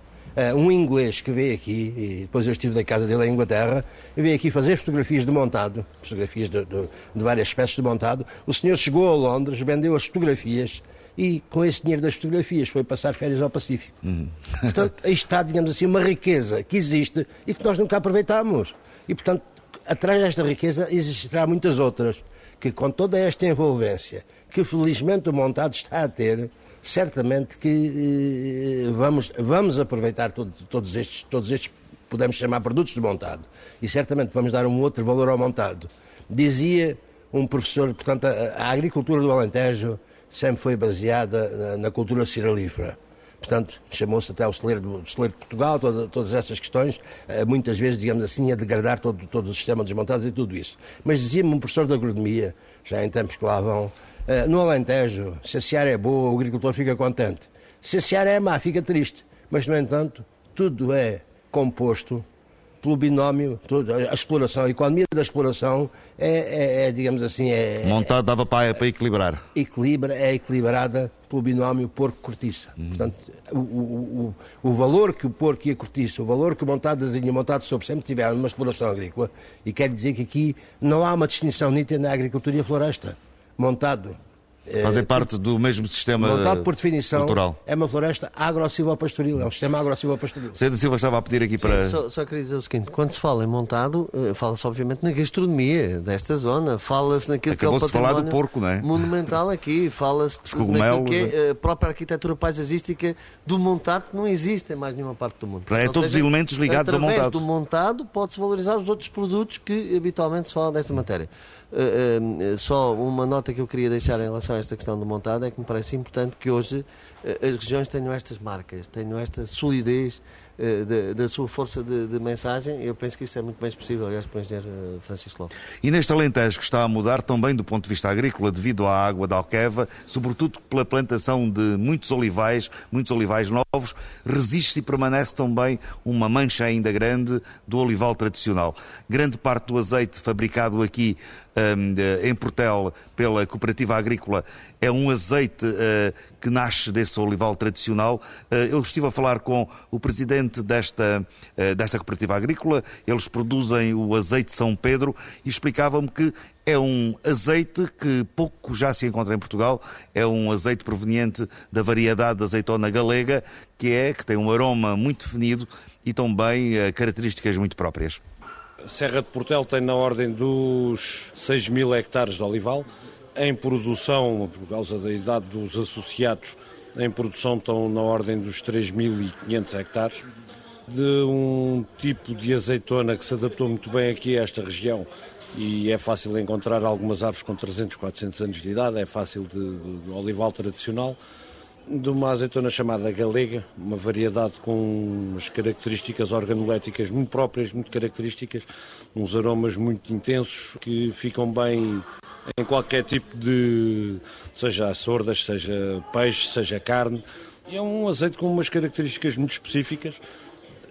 um inglês que veio aqui, e depois eu estive na casa dele em Inglaterra, veio aqui fazer fotografias de montado, fotografias de, de, de várias espécies de montado. O senhor chegou a Londres, vendeu as fotografias e com esse dinheiro das fotografias foi passar férias ao Pacífico. Uhum. Portanto, aí está, digamos assim, uma riqueza que existe e que nós nunca aproveitamos. E, portanto, atrás desta riqueza existirá muitas outras, que com toda esta envolvência que felizmente o montado está a ter, certamente que eh, vamos, vamos aproveitar todo, todos, estes, todos estes, podemos chamar produtos de montado, e certamente vamos dar um outro valor ao montado. Dizia um professor, portanto, a, a agricultura do Alentejo sempre foi baseada na, na cultura ciralífera. Portanto, chamou-se até o celeiro, o celeiro de Portugal, toda, todas essas questões, eh, muitas vezes, digamos assim, a degradar todo, todo o sistema dos montados e tudo isso. Mas dizia-me um professor de agronomia, já em tempos que lá vão, no Alentejo, se a seara é boa, o agricultor fica contente. Se a seara é má, fica triste. Mas, no entanto, tudo é composto pelo binómio, a exploração, a economia da exploração é, é, é digamos assim, é... Montado dava para, para equilibrar. Equilibra, é equilibrada pelo binómio porco-cortiça. Uhum. Portanto, o, o, o, o, valor que o porco e a cortiça, o valor que o montado e o montado sobre sempre tiveram numa exploração agrícola, e quero dizer que aqui não há uma distinção nítida na agricultura e a floresta. Montado Fazem é, parte do mesmo sistema montado por definição, cultural. É uma floresta agro-silvopastoril, é um sistema agro-silvopastoril. Seda Silva estava a pedir aqui Sim, para. Só, só, queria dizer o seguinte: quando se fala em montado, eh, fala-se obviamente na gastronomia desta zona, fala-se naquilo Acabou que é o falar do porco, não é? Monumental aqui, fala-se naquilo que é eh, a própria arquitetura paisagística do montado, que não existe em mais nenhuma parte do mundo. É todos seja, elementos ligados ao montado. do montado pode-se valorizar os outros produtos que habitualmente se fala desta matéria. Uh, só uma nota que eu queria deixar em relação a esta questão do montado é que me parece importante que hoje uh, as regiões tenham estas marcas, tenham esta solidez eh, da, sua força de, de, mensagem. Eu penso que isso é muito bem possível, aliás, para o engenheiro eh, Francisco Lopes. E neste Alentejo que está a mudar também do ponto de vista agrícola, devido à água da Alqueva, sobretudo pela plantação de muitos olivais, muitos olivais novos, resiste e permanece também uma mancha ainda grande do olival tradicional. Grande parte do azeite fabricado aqui em Portel pela Cooperativa Agrícola é um azeite uh, que nasce desse olival tradicional. Uh, eu estive a falar com o presidente desta, uh, desta Cooperativa Agrícola, eles produzem o azeite São Pedro e explicava-me que é um azeite que pouco já se encontra em Portugal, é um azeite proveniente da variedade de azeitona galega, que é que tem um aroma muito definido e também características muito próprias. Serra de Portel tem na ordem dos 6 mil hectares de olival. Em produção, por causa da idade dos associados, em produção estão na ordem dos 3.500 hectares. De um tipo de azeitona que se adaptou muito bem aqui a esta região e é fácil encontrar algumas árvores com 300, 400 anos de idade, é fácil de, de, de olival tradicional de uma azeitona chamada galega, uma variedade com umas características organoléticas muito próprias, muito características, uns aromas muito intensos que ficam bem em qualquer tipo de, seja sordas, seja peixe, seja carne. É um azeite com umas características muito específicas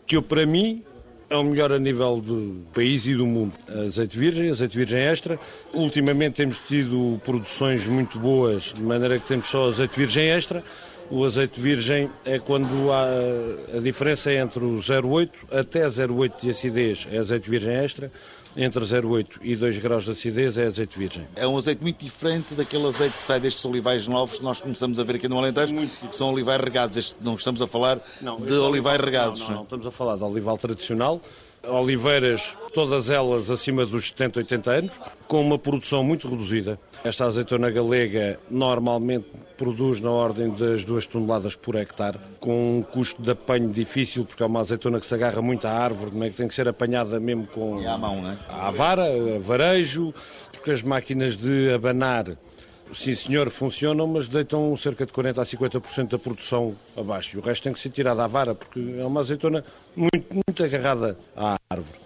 que eu, para mim, é o melhor a nível do país e do mundo. Azeite virgem, azeite virgem extra. Ultimamente temos tido produções muito boas, de maneira que temos só azeite virgem extra. O azeite virgem é quando há a diferença é entre o 0,8 até 0,8 de acidez é azeite virgem extra, entre 0,8 e 2 graus de acidez é azeite virgem. É um azeite muito diferente daquele azeite que sai destes olivais novos que nós começamos a ver aqui no Alentejo, que são olivais regados. Este, não estamos a falar não, de olivais regados. Não, não, não, estamos a falar de olival tradicional, oliveiras, todas elas acima dos 70, 80 anos, com uma produção muito reduzida. Esta azeitona galega normalmente produz na ordem das 2 toneladas por hectare, com um custo de apanho difícil, porque é uma azeitona que se agarra muito à árvore, é que tem que ser apanhada mesmo com... E à mão, não é? À vara, a varejo, porque as máquinas de abanar sim senhor, funcionam, mas deitam cerca de 40% a 50% da produção abaixo. E o resto tem que ser tirado à vara, porque é uma azeitona muito, muito agarrada à árvore.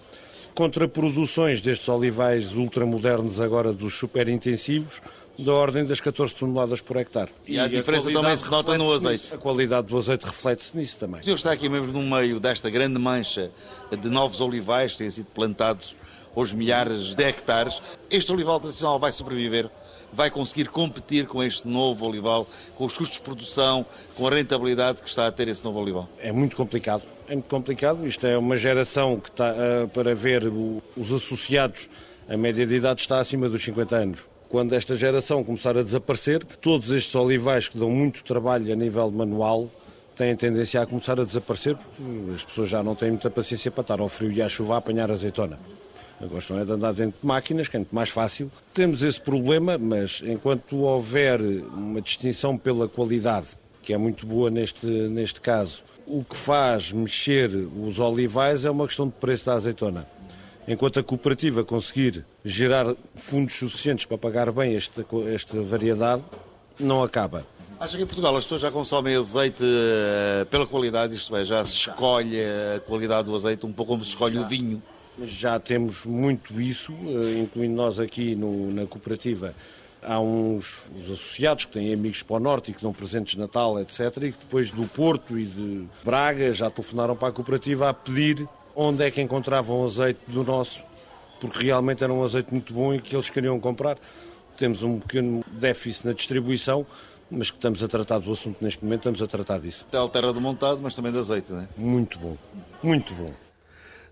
Contra produções destes olivais ultramodernos agora dos super intensivos, da ordem das 14 toneladas por hectare. E, e a diferença a também se nota no azeite. Nisso. A qualidade do azeite reflete-se nisso também. O senhor está aqui mesmo no meio desta grande mancha de novos olivais que têm sido plantados aos milhares de hectares. Este olival tradicional vai sobreviver vai conseguir competir com este novo olival, com os custos de produção, com a rentabilidade que está a ter esse novo olival? É muito complicado. É muito complicado. Isto é uma geração que está uh, para ver o, os associados. A média de idade está acima dos 50 anos. Quando esta geração começar a desaparecer, todos estes olivais que dão muito trabalho a nível manual têm tendência a começar a desaparecer porque as pessoas já não têm muita paciência para estar ao frio e à chuva a apanhar azeitona. Gostam é de andar dentro de máquinas, que é muito mais fácil. Temos esse problema, mas enquanto houver uma distinção pela qualidade, que é muito boa neste, neste caso, o que faz mexer os olivais é uma questão de preço da azeitona. Enquanto a cooperativa conseguir gerar fundos suficientes para pagar bem esta, esta variedade, não acaba. Acha que em Portugal as pessoas já consomem azeite eh, pela qualidade, isto é, já se escolhe a qualidade do azeite um pouco como se escolhe já. o vinho? Já temos muito isso, eh, incluindo nós aqui no, na cooperativa. Há uns associados que têm amigos para o Norte e que dão presentes de Natal, etc. E que depois do Porto e de Braga já telefonaram para a cooperativa a pedir onde é que encontravam azeite do nosso, porque realmente era um azeite muito bom e que eles queriam comprar. Temos um pequeno déficit na distribuição, mas que estamos a tratar do assunto neste momento, estamos a tratar disso. Tem terra do montado, mas também de azeite, não é? Muito bom, muito bom.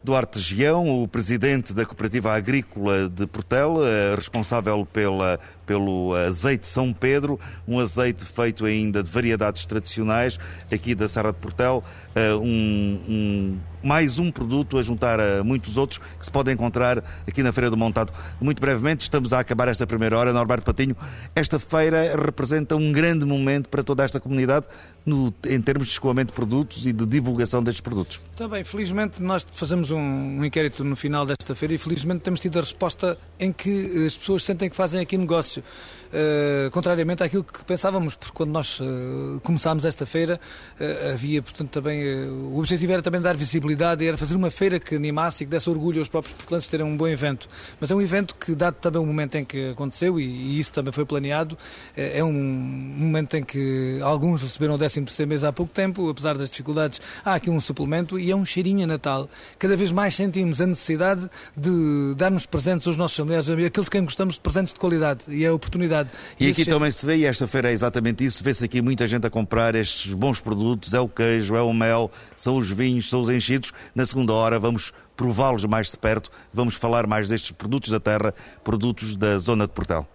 Duarte Gião, o presidente da Cooperativa Agrícola de Portel, eh, responsável pela, pelo azeite São Pedro, um azeite feito ainda de variedades tradicionais aqui da Serra de Portel, eh, um, um mais um produto a juntar a muitos outros que se podem encontrar aqui na Feira do Montado. Muito brevemente, estamos a acabar esta primeira hora. Norberto Patinho, esta feira representa um grande momento para toda esta comunidade no, em termos de escoamento de produtos e de divulgação destes produtos. Também, felizmente, nós fazemos um, um inquérito no final desta feira e felizmente temos tido a resposta em que as pessoas sentem que fazem aqui negócio. Uh, contrariamente àquilo que pensávamos, porque quando nós uh, começámos esta feira uh, havia, portanto, também o objetivo era também dar visibilidade era fazer uma feira que animasse e que desse orgulho aos próprios portugueses terem um bom evento. Mas é um evento que, dado também o momento em que aconteceu, e, e isso também foi planeado, é um momento em que alguns receberam o 13 mês há pouco tempo, apesar das dificuldades, há aqui um suplemento e é um cheirinho a Natal. Cada vez mais sentimos a necessidade de darmos presentes aos nossos familiares, aqueles que gostamos de presentes de qualidade e é a oportunidade. E, e aqui também se vê, e esta feira é exatamente isso, vê-se aqui muita gente a comprar estes bons produtos, é o queijo, é o mel, são os vinhos, são os enchidos. Na segunda hora vamos prová-los mais de perto, vamos falar mais destes produtos da terra, produtos da zona de Portel.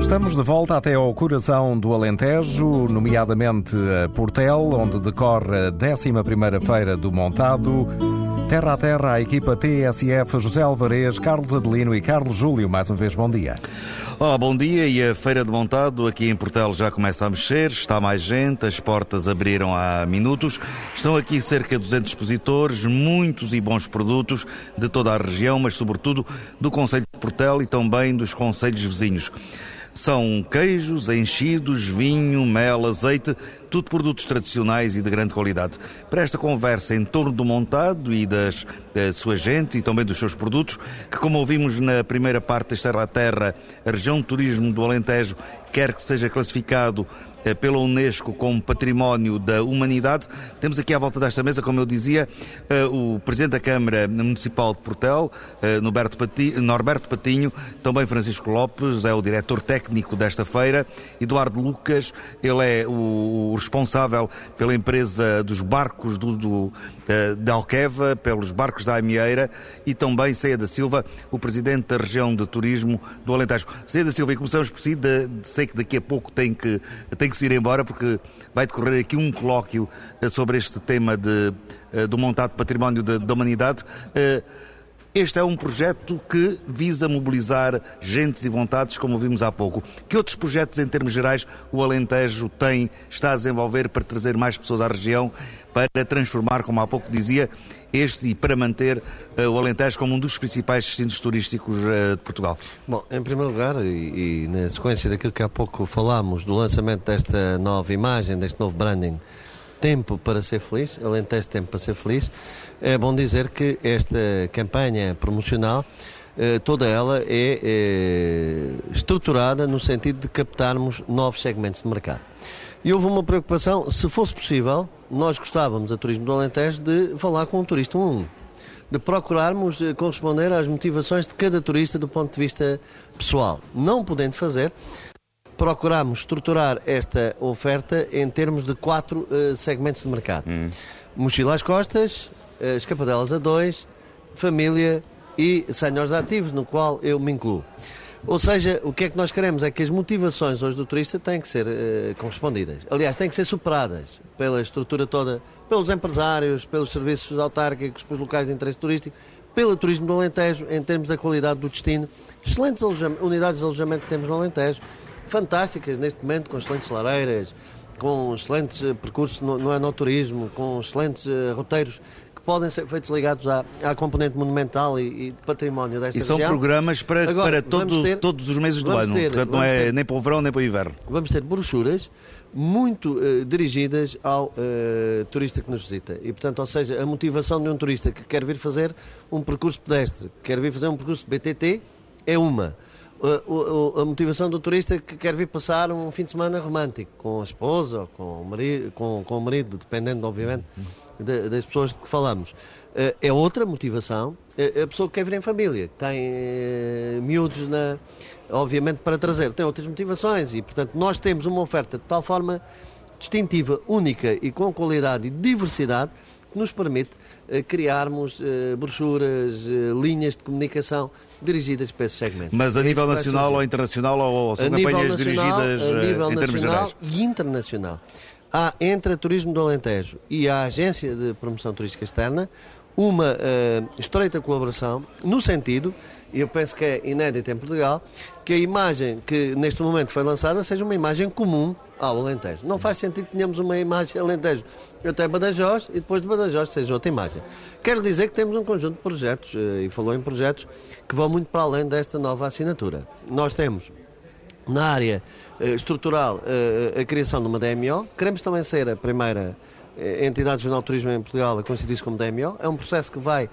Estamos de volta até ao coração do Alentejo, nomeadamente a Portel, onde decorre a 11ª Feira do Montado. Terra a terra, a equipa TSF, José Alvarez, Carlos Adelino e Carlos Júlio. Mais uma vez, bom dia. Bom dia. E a Feira de Montado aqui em Portel já começa a mexer, está mais gente, as portas abriram há minutos. Estão aqui cerca de 200 expositores, muitos e bons produtos de toda a região, mas sobretudo do Conselho de Portel e também dos conselhos vizinhos. São queijos, enchidos, vinho, mel, azeite, tudo produtos tradicionais e de grande qualidade. Para esta conversa em torno do montado e das, da sua gente e também dos seus produtos, que como ouvimos na primeira parte desta Terra a Terra, a região de turismo do Alentejo quer que seja classificado eh, pela Unesco como Património da Humanidade. Temos aqui à volta desta mesa, como eu dizia, eh, o Presidente da Câmara Municipal de Portel, eh, Norberto Patinho, também Francisco Lopes, é o diretor técnico desta feira, Eduardo Lucas, ele é o responsável pela empresa dos barcos do, do, da Alqueva, pelos barcos da Amieira e também Ceia da Silva, o Presidente da Região de Turismo do Alentejo. Ceia da Silva, e começamos por si, de, de sei que daqui a pouco tem que, tem que se ir embora porque vai decorrer aqui um colóquio eh, sobre este tema de, eh, do montado património da humanidade. Este é um projeto que visa mobilizar gentes e vontades, como vimos há pouco. Que outros projetos, em termos gerais, o Alentejo tem, está a desenvolver para trazer mais pessoas à região, para transformar, como há pouco dizia, este e para manter uh, o Alentejo como um dos principais destinos turísticos uh, de Portugal? Bom, em primeiro lugar, e, e, na sequência daquilo que há pouco falámos, do lançamento desta nova imagem, deste novo branding, Tempo para ser feliz, Alentejo Tempo para ser feliz, é bom dizer que esta campanha promocional eh, toda ela é, é estruturada no sentido de captarmos novos segmentos de mercado. E houve uma preocupação, se fosse possível, nós gostávamos, a Turismo do Alentejo, de falar com o turista 1 de procurarmos eh, corresponder às motivações de cada turista do ponto de vista pessoal. Não podendo fazer, procuramos estruturar esta oferta em termos de quatro segmentos de mercado. Hum. Mochila às costas, escapadelas a dois, família e senhores ativos, no qual eu me incluo. Ou seja, o que é que nós queremos é que as motivações hoje do turista têm que ser uh, correspondidas. Aliás, têm que ser superadas pela estrutura toda, pelos empresários, pelos serviços autárquicos, pelos locais de interesse turístico, pelo turismo do Alentejo, em termos da qualidade do destino. Excelentes unidades de alojamento que temos no Alentejo, fantásticas neste momento, com excelentes lareiras, com excelentes eh, percursos no, no enoturismo, com excelentes uh, roteiros podem ser feitos ligados à, à componente monumental e, e de património desta região. E são programas para, Agora, para todo, ter, todos os meses do ano, ter, portanto não é ter, nem para o verão nem para o inverno. Vamos ter brochuras muito uh, dirigidas ao uh, turista que nos visita. E, portanto, ou seja, a motivação de um turista que quer vir fazer um percurso pedestre, que quer vir fazer um percurso BTT, é uma. Uh, a motivação do turista que quer vir passar um fim de semana romântico com a esposa ou com o marido, com, com o marido dependendo, obviamente, de, das pessoas de que falamos. Eh, é outra motivação. Eh, a pessoa que quer vir em família, que tem eh, miúdos, na, obviamente, para trazer, tem outras motivações e, portanto, nós temos uma oferta de tal forma distintiva, única e com qualidade e diversidade que nos permite criarmos uh, brochuras, uh, linhas de comunicação dirigidas para esse segmento. Mas a é nível nacional ou internacional ou são campanhas nacional, dirigidas a nível em termos gerais? e internacional há entre a Turismo do Alentejo e a Agência de Promoção Turística Externa uma uh, estreita colaboração no sentido, e eu penso que é inédito em Portugal, que a imagem que neste momento foi lançada seja uma imagem comum ao Alentejo. Não faz sentido que tenhamos uma imagem Alentejo até Badajoz e depois de Badajoz seja outra imagem. Quero dizer que temos um conjunto de projetos, uh, e falou em projetos, que vão muito para além desta nova assinatura. Nós temos na área uh, estrutural uh, a criação de uma DMO. Queremos também ser a primeira uh, entidade de jornal turismo em Portugal a constituir-se como DMO. É um processo que vai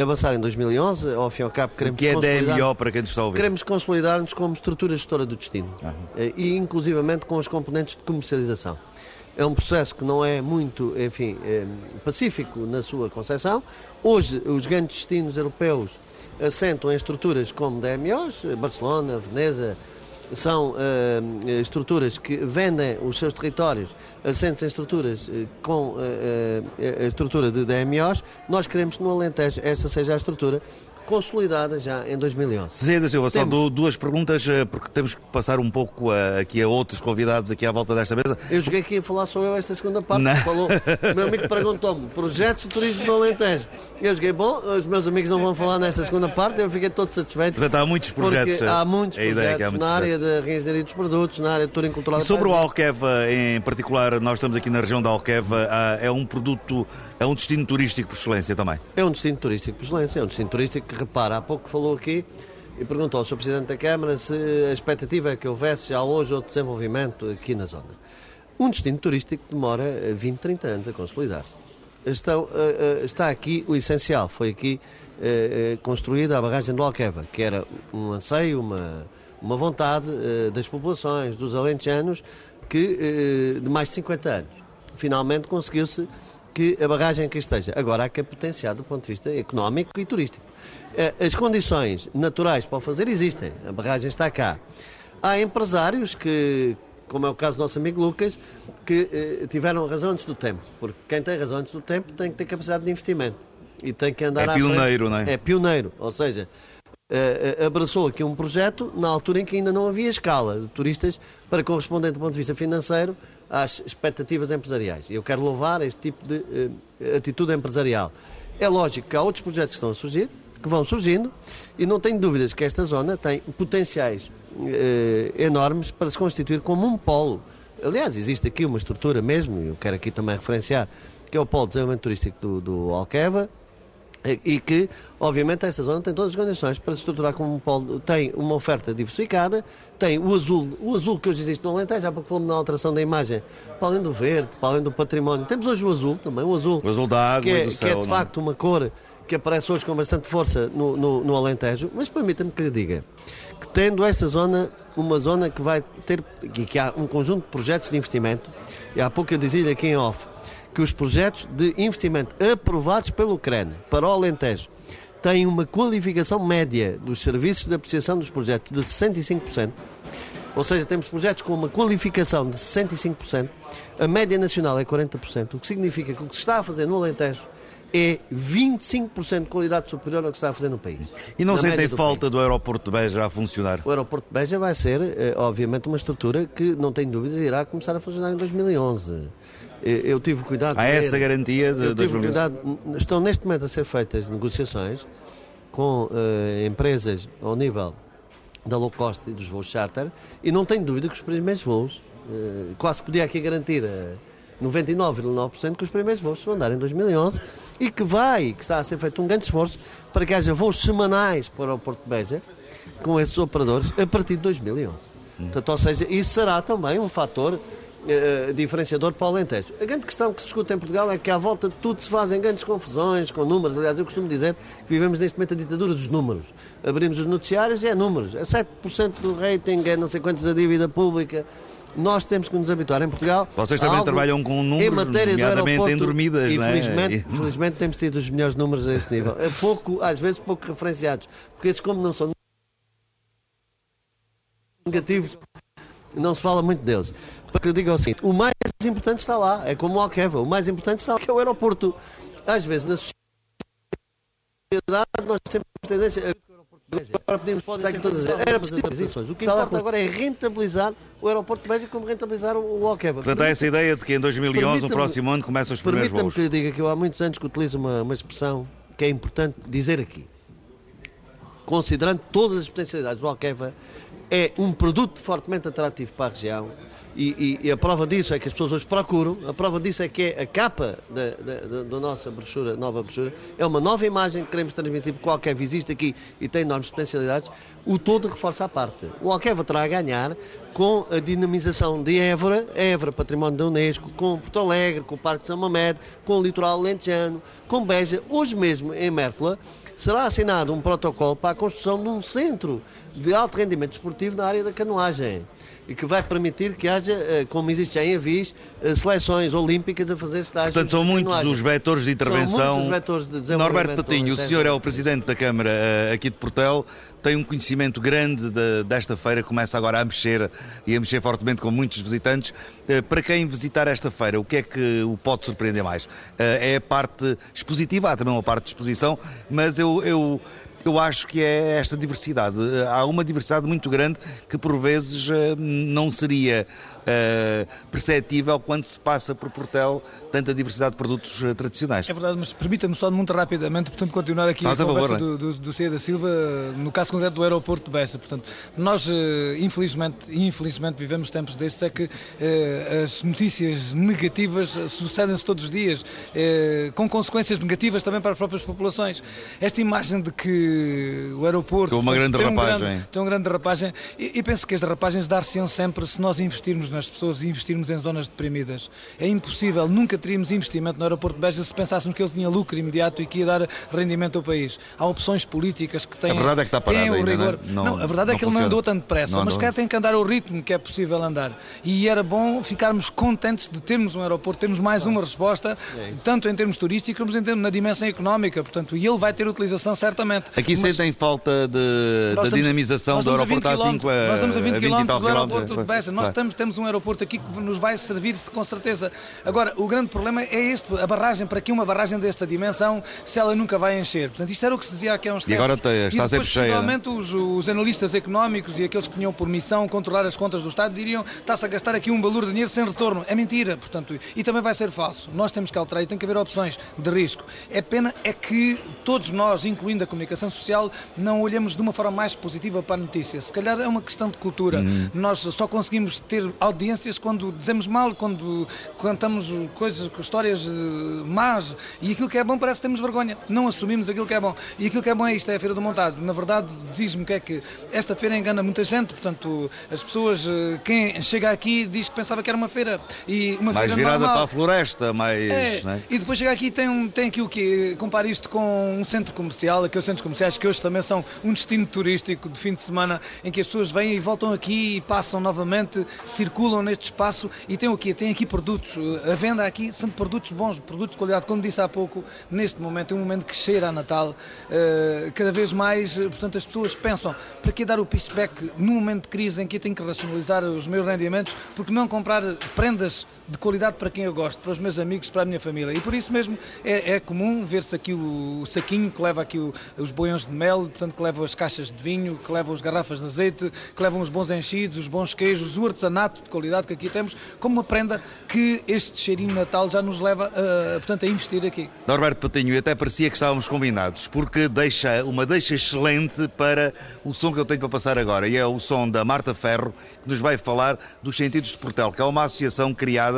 avançar em 2011. Ao fim e ao cabo, queremos que é DMO para quem está a ouvir? Queremos consolidar-nos como estrutura gestora do destino uhum. e, inclusivamente, com os componentes de comercialização. É um processo que não é muito, enfim, pacífico na sua concepção. Hoje, os grandes destinos europeus assentam em estruturas como DMOs, Barcelona, Veneza, são uh, estruturas que vendem os seus territórios assentes em estruturas uh, com uh, a estrutura de DMOs, nós queremos que no Alentejo essa seja a estrutura consolidada já em 2011. Zé da Silva, só duas perguntas, eh, porque temos que passar um pouco a, aqui a outros convidados aqui à volta desta mesa. Eu joguei aqui a falar só eu esta segunda parte, falou, meu amigo perguntou-me, projetos de turismo no Alentejo. Eu joguei, bom, os meus amigos não vão falar nesta segunda parte, eu fiquei todo satisfeito. Portanto, há muitos projetos. Porque há muitos projetos é há muitos na área da reengenharia dos produtos, na área de turismo cultural. E sobre o Alqueva em particular, nós estamos aqui na região da Alqueva, é um produto é um destino turístico por excelência também. É um destino turístico por excelência, é um destino turístico que repara, há pouco falou aqui e perguntou ao Sr. Presidente da Câmara se a expectativa é que houvesse já hoje outro desenvolvimento aqui na zona. Um destino turístico demora 20, 30 anos a consolidar-se. Eh, eh, está aqui o essencial, foi aqui eh, construída a barragem do Alqueva, que era um anseio, uma, uma vontade das populações, dos alentejanos, que de mais de 50 anos. Finalmente conseguiu-se que a barragem aqui esteja. Agora há que a potenciar do ponto de vista económico e turístico. Eh, as condições naturais para o fazer existem. A barragem está cá. Há empresários que, como é o caso do nosso amigo Lucas, que eh, tiveram razão antes do tempo. Porque quem tem razão antes do tempo tem que ter capacidade de investimento. E tem que andar É pioneiro, não é? É pioneiro. Ou seja, Uh, abraçou aqui um projeto na altura em que ainda não havia escala de turistas para corresponder do ponto de vista financeiro às expectativas empresariais. E eu quero louvar este tipo de uh, atitude empresarial. É lógico que há outros projetos que estão a surgir, que vão surgindo, e não tenho dúvidas que esta zona tem potenciais uh, enormes para se constituir como um polo. Aliás, existe aqui uma estrutura mesmo, eu quero aqui também referenciar, que é o polo de desenvolvimento turístico do, do Alqueva, e que, obviamente, esta zona tem todas as condições para se estruturar como um polo. Tem uma oferta diversificada, tem o azul, o azul que hoje existe no Alentejo, há pouco falamos na alteração da imagem, para além do verde, para além do património. Temos hoje o azul também, o azul. O azul da água que é, e do céu. Que é, de facto, uma cor que aparece hoje com bastante força no, no, no Alentejo, mas permita-me que lhe diga que tendo esta zona, uma zona que vai ter, que há um conjunto de projetos de investimento, e há pouco eu dizia-lhe aqui em off, que os projetos de investimento aprovados pelo CREN para o Alentejo tem uma qualificação média dos serviços de apreciação dos projetos de 65%. Ou seja, temos projetos com uma qualificação de 65%, a média nacional é 40%, o que significa que o que se está a fazer no Alentejo é 25% de qualidade superior ao que se está a fazer no país. E não sentem falta país. do aeroporto de Beja a funcionar? O aeroporto de Beja vai ser, eh, obviamente, uma estrutura que, não tenho dúvidas, irá começar a funcionar em 2011. Eh, Eu tive cuidado Há essa garantia de eu tive 2011? cuidado, estão neste momento a ser feitas negociações com eh, empresas ao nível da low cost e dos voos charter e não tenho dúvida que os primeiros voos, eh, quase podia aqui garantir a 99,9% que os primeiros voos vão dar em 2011 e que vai, que está a ser feito um grande esforço para que haja voos semanais para o aeroporto de Beja com esses operadores a partir de 2011. Portanto, ou seja, isso será também um fator eh, diferenciador para o Alentejo. A grande questão que se escuta em Portugal é que à volta de tudo se fazem grandes confusões com números. Aliás, eu costumo dizer que vivemos neste momento a ditadura dos números. Abrimos os noticiários e é números. É 7% do rating, é não sei quantos da dívida pública. Nós temos que nos habituar em Portugal. Vocês também trabalham com números, em matéria nomeadamente em dormidas, não é? infelizmente, E- Felizmente temos tido os melhores números a esse nível. É pouco, às vezes pouco referenciados, porque esses como não são negativos, não se fala muito deles. Porque eu digo assim, o mais importante está lá, é como o Alqueva, o mais importante está lá, que é o aeroporto. Às vezes na sociedade nós temos tendência a Agora podemos estar aqui todos a dizer, era. O que importa agora é rentabilizar o aeroporto de Beja como rentabilizar o Alqueva. Portanto, há essa ideia de que em 2011, no Permita-me- próximo ano, começam os primeiros Permita-me voos. que lhe diga que eu há muitos anos que utilizo uma, uma expressão que é importante dizer aqui. Considerando todas as potencialidades do Alqueva, é um produto fortemente atrativo para a região e, e- e a prova disso é que as pessoas hoje procuram, a prova disso é que é a capa da, da- da- nossa brochura, nova brochura, é uma nova imagem que queremos transmitir porque o Alqueva existe aqui e tem enormes potencialidades, o todo reforça a parte. O Alqueva terá a ganhar com a dinamização de Évora, Évora, património da Unesco, com Porto Alegre, com o Parque de São Mamed, com o litoral lentejano, com Beja, hoje mesmo em Mértola, será assinado um protocolo para a construção de um centro de alto rendimento esportivo na área da canoagem e que vai permitir que haja, eh, como existe em Avis, eh, seleções olímpicas a fazer estágios Portanto, são muitos os vetores de intervenção. os vetores de desenvolvimento Norberto Patinho, o senhor é o presidente da Câmara eh, aqui de Portel, tem um conhecimento grande de- desta feira, começa agora a mexer e a mexer fortemente com muitos visitantes. Para quem visitar esta feira, o que é que o pode surpreender mais? É a parte expositiva, há também uma parte de exposição, mas eu. eu eu acho que é esta diversidade. Há uma diversidade muito grande que, por vezes, eh, não seria eh, perceptível quando se passa por Portel tanta diversidade de produtos eh, tradicionais. É verdade, mas permita-me só muito rapidamente, portanto, continuar aqui Faz a a conversa do, do, do Cia da Silva, no caso concreto do aeroporto de Bessa. Portanto, nós, eh, infelizmente, infelizmente vivemos tempos destes, é que as notícias negativas sucedem-se todos os dias, com consequências negativas também para as próprias populações. Esta imagem de que o aeroporto Com uma portanto, grande tem, um derrapagem. grande, tem uma grande derrapagem, e, e penso que as derrapagens dar-se-ão sempre se nós investirmos nas pessoas e investirmos em zonas deprimidas. É impossível, nunca teríamos investimento no aeroporto de Beja se pensássemos que ele tinha lucro imediato e que ia dar rendimento ao país. Há opções políticas que têm, A verdade é que está parado ainda, rigor. não é? Não- a verdade é não que ele não andou tanto depressa, Não mas cá tem que andar ao ritmo que é possível andar. E era bom ficarmos contentes de termos um aeroporto, termos mais uma resposta, É tanto em termos turísticos como em termos na dimensão económica. Portanto, e ele vai ter utilização certamente. Aqui Mas- sentem falta de, da estamos- dinamização do estamos a 20 aeroporto A5 quilómetros, a, Nós estamos a 20 e km do aeroporto de Beja. Nós estamos, temos um aeroporto aqui que nos vai servir com certeza. Agora, o grande problema é este, a barragem, para que uma barragem desta dimensão, se ela nunca vai encher. Portanto, isto era o que se dizia aqui há uns E tempos. agora tem- está e sempre depois, cheia, possivelmente, os, os analistas económicos e aqueles que tinham por missão controlar as contas do Estado diriam está-se a gastar aqui um valor de dinheiro sem retorno. É mentira, portanto, e também vai ser falso. Nós temos que alterar e tem que haver opções de risco. É pena é que todos nós, incluindo a comunicação social, não olhamos de uma forma mais positiva para a notícia. Se calhar é uma questão de cultura. Uhum. Nós só conseguimos ter audiências quando dizemos mal, quando contamos coisas, histórias eh, más e aquilo que é bom parece que temos vergonha. Não assumimos aquilo que é bom. E aquilo que é bom é isto, é a Feira do Montado. Na verdade, diz-me que é que esta feira engana muita gente, portanto, as pessoas, eh, quem chega aqui diz que pensava que era uma feira. E uma Mais feira virada normal. para a floresta, mais. É, não é? E depois chega aqui e tem, um, tem aqui o quê? Compara isto com um centro comercial, aqueles centros comerciais que hoje também são um destino turístico de fim de semana, em que as pessoas vêm e voltam aqui e passam novamente, circulam neste espaço e têm o quê? Aqui produtos. A venda aqui são produtos bons, produtos de qualidade. Como disse há pouco, neste momento é um momento que cheira a Natal. Uh, cada vez mais, portanto, as pessoas pensam para que dar o pitchback num momento de crise em que eu tenho que racionalizar os meus rendimentos, porque não comprar prendas de qualidade para quem eu gosto, para os meus amigos, para a minha família. E por isso mesmo é, é comum ver-se aqui o, saquinho que leva aqui o, os boiões de mel, portanto, que leva as caixas de vinho, que leva as garrafas de azeite, que levam os bons enchidos, os bons queijos, o artesanato de qualidade que aqui temos, como uma prenda que este cheirinho Natal já nos leva a, portanto, a investir aqui. Norberto Patinho, até parecia que estávamos combinados, porque deixa uma deixa excelente para o som que eu tenho para passar agora, e é o som da Marta Ferro, que nos vai falar dos Sentidos de Portel, que é uma associação criada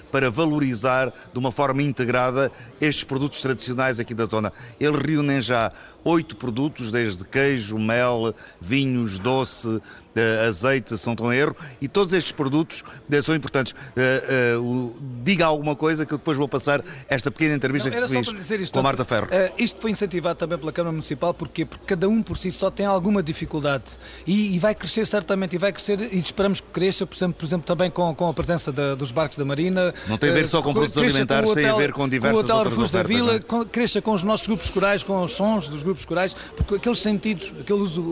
para valorizar de uma forma integrada estes produtos tradicionais aqui da zona. Eles reúnem já oito produtos, desde queijo, mel, vinhos, doce, eh, azeite, São Tom Erro, e todos estes produtos eh, são importantes. Uh, diga alguma coisa que eu depois vou passar esta pequena entrevista Não, que fiz isto, com a Marta Ferro. isto foi incentivado também pela Câmara Municipal, porque Porque cada um por si só tem alguma dificuldade e, e vai crescer certamente, e vai crescer, e esperamos que cresça, por exemplo, por exemplo também com, com a presença da, dos barcos da Marina. Não tem a ver só com produtos alimentares, com hotel, tem a ver com diversas com o hotel outras da Vila, é? com, cresça com os nossos grupos corais, com os sons dos grupos corais, porque aqueles sentidos, aquele uso,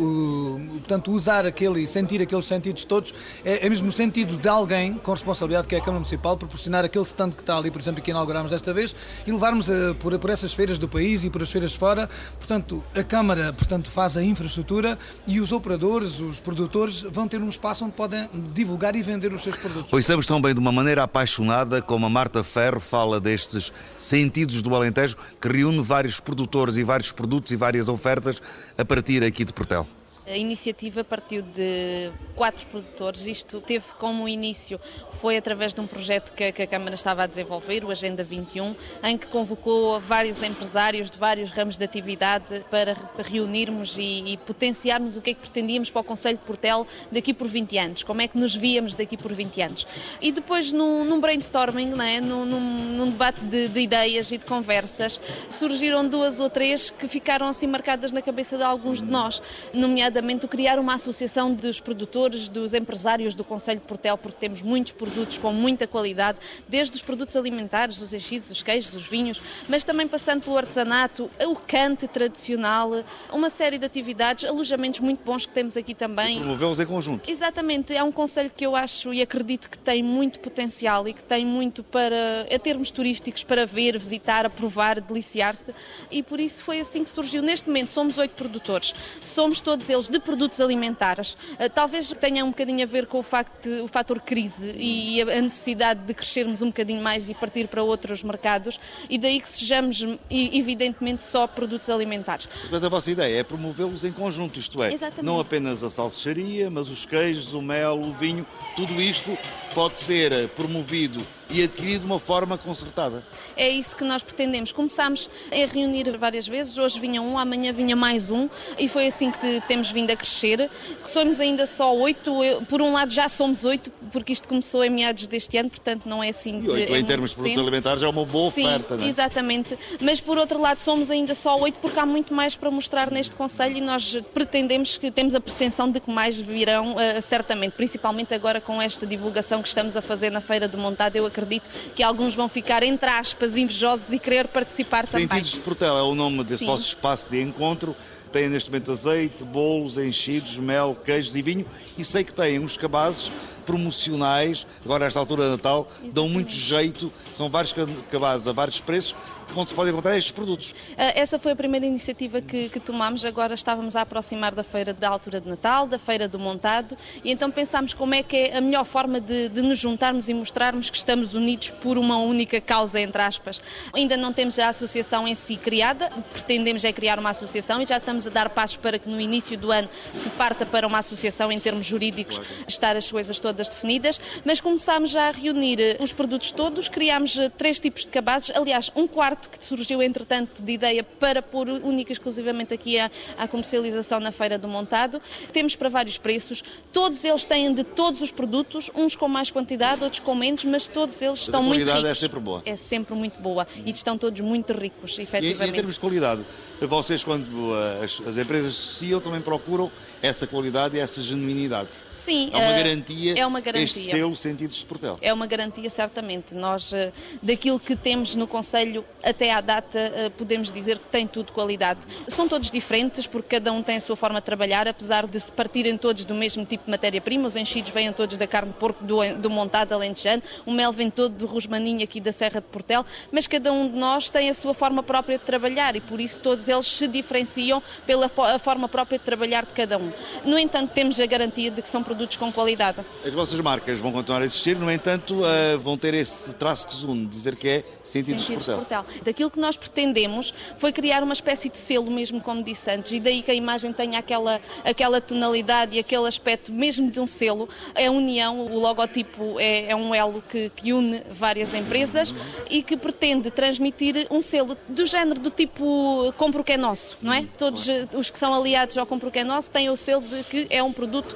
portanto, usar aquele sentir aqueles sentidos todos, é, é mesmo o sentido de alguém com responsabilidade, que é a Câmara Municipal, proporcionar aquele stand que está ali, por exemplo, que inauguramos desta vez, e levarmos a, por, por essas feiras do país e por as feiras fora. Portanto, a Câmara portanto, faz a infraestrutura e os operadores, os produtores, vão ter um espaço onde podem divulgar e vender os seus produtos. Pois também de uma maneira apaixonada, como a Marta Ferro fala destes sentidos do Alentejo, que reúne vários produtores e vários produtos e várias ofertas a partir aqui de Portel. A iniciativa partiu de quatro produtores. Isto teve como início, foi através de um projeto que, a Câmara estava a desenvolver, o Agenda 21, em que convocou vários empresários de vários ramos de atividade para reunirmos e, potenciarmos o que é que pretendíamos para o Conselho de Portel daqui por 20 anos, como é que nos víamos daqui por 20 anos. E depois, num, brainstorming, num, num, num debate de, de ideias e de conversas, surgiram duas ou três que ficaram assim marcadas na cabeça de alguns de nós, nomeadamente nomeadamente criar uma associação dos produtores, dos empresários do Conselho de Portel, porque temos muitos produtos com muita qualidade, desde os produtos alimentares, os enchidos, os queijos, os vinhos, mas também passando pelo artesanato, o cante tradicional, uma série de atividades, alojamentos muito bons que temos aqui também. Promovê-los em conjunto. Exatamente, é um conselho que eu acho e acredito que tem muito potencial e que tem muito para, a termos turísticos, para ver, visitar, aprovar, deliciar-se e por isso foi assim que surgiu. Neste momento somos oito produtores, somos todos eles de produtos alimentares. Eh, talvez tenha um bocadinho a ver com o, facto o fator crise e a necessidade de crescermos um bocadinho mais e partir para outros mercados e daí que sejamos evidentemente só produtos alimentares. Portanto, a vossa ideia é promovê-los em conjunto, isto é, Exatamente. não apenas a salsicharia, mas os queijos, o mel, o vinho, tudo isto pode ser promovido e adquirido de uma forma concertada. É isso que nós pretendemos. Começámos a reunir várias vezes, hoje vinha um, amanhã vinha mais um, e foi assim que temos vindo a crescer. Somos ainda só oito, por um lado já somos oito, porque isto começou em meados deste ano, portanto não é assim. E oito é em termos de produtos alimentares é uma boa Sim, oferta, não é? exatamente. Mas por outro lado somos ainda só oito, porque há muito mais para mostrar neste Conselho e nós pretendemos que temos a pretensão de que mais virão, uh, certamente, principalmente agora com esta divulgação que estamos a fazer na Feira de Montado, eu acredito que alguns vão ficar, entre aspas, invejosos e querer participar Sentidos também. Sentidos de Portel é o nome desse Sim. vosso espaço de encontro. Tem neste momento azeite, bolos, enchidos, mel, queijos e vinho e sei que têm uns cabazes promocionais, agora esta altura de Natal, Exatamente. dão muito jeito, são vários cabazes a vários preços onde se pode encontrar estes produtos. Ah, essa foi a primeira iniciativa que, que tomámos, agora estávamos a aproximar da feira da altura de Natal, da feira do montado, e então pensámos como é que é a melhor forma de, de nos juntarmos e mostrarmos que estamos unidos por uma única causa, entre aspas. Ainda não temos a associação em si criada, pretendemos é criar uma associação e já estamos a dar passos para que no início do ano se parta para uma associação em termos jurídicos, estar as coisas todas definidas, mas começámos já a reunir eh, os produtos todos, criámos eh, três tipos de cabazes, aliás, um quarto que surgiu entretanto de ideia para pôr única e exclusivamente aqui a, a comercialização na Feira do Montado. Temos para vários preços, todos eles têm de todos os produtos, uns com mais quantidade, outros com menos, mas todos eles mas estão muito ricos. é sempre boa. É sempre muito boa e estão todos muito ricos, efetivamente. E, e em termos de qualidade, vocês, quando uh, as, as empresas associam, também procuram essa qualidade e essa genuinidade. Sim, é uma uh, garantia, é uma garantia. este selo Sentidos de Portel. É uma garantia, certamente. Nós, uh, daquilo que temos no Conselho até à data, uh, podemos dizer que tem tudo qualidade. São todos diferentes, porque cada um tem a sua forma de trabalhar, apesar de se partirem todos do mesmo tipo de matéria-prima. Os enchidos vêm todos da carne de porco do, do montado alentejano, o mel vem todo do rosmaninho aqui da Serra de Portel, mas cada um de nós tem a sua forma própria de trabalhar e por isso todos eles se diferenciam pela forma própria de trabalhar de cada um. No entanto, temos a garantia de que são produtos com qualidade. As vossas marcas vão continuar a existir, no entanto, uh, vão ter esse traço que une, dizer que é de Portel. Portel. Daquilo que nós pretendemos foi criar uma espécie de selo, mesmo como disse antes, e daí que a imagem tenha aquela, aquela tonalidade e aquele aspecto mesmo de um selo. É a união, o logotipo é, é um elo que, que une várias empresas e que pretende transmitir um selo do género do tipo compro o que é nosso, não é? Todos os que são aliados ao compro o que é nosso têm o selo de que é um produto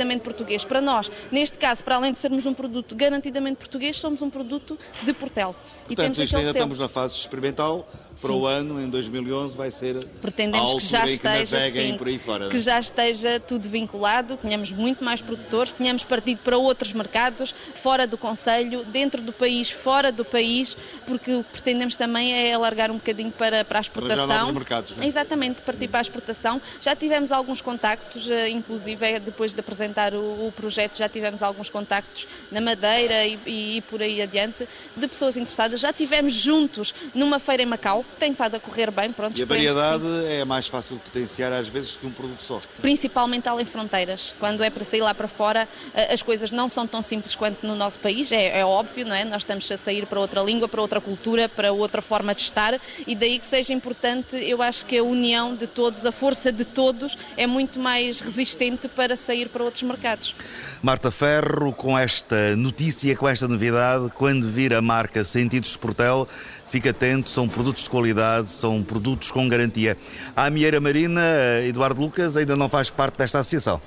garantidamente português. Para nós, neste caso, para além de sermos um produto garantidamente português, somos um produto de Portel. e temos isto ainda estamos na fase experimental, para sim. o ano, em 2011, vai ser Pretendemos que já esteja, que sim, fora. que já esteja tudo vinculado, tenhamos muito mais produtores, tenhamos partido para outros mercados, fora do Conselho, dentro do país, fora do país, porque o que pretendemos também é alargar um bocadinho para, para a exportação. Para mercados, né? Exatamente, partir para a exportação. Já tivemos alguns contactos, eh, inclusive é depois de apresentar o, o projeto, já tivemos alguns contactos na Madeira e, e, e por aí adiante, de pessoas interessadas. Já tivemos juntos numa feira em Macau, tem estado a correr bem. Pronto, e a variedade é mais fácil de potenciar às vezes que um produto só. Principalmente além fronteiras. Quando é para sair lá para fora, eh, as coisas não são tão simples quanto no nosso país, é, é óbvio, não é? Nós estamos a sair para outra língua, para outra cultura, para outra forma de estar e daí que seja importante, eu acho que a união de todos, a força de todos é muito mais resistente para sair para outros mercados. Marta Ferro, com esta notícia, com esta novidade, quando vir a marca Sentidos de Portel, fique atento, são produtos de qualidade, são produtos com garantia. A Amieira Marina, Eduardo Lucas, ainda não faz parte desta associação?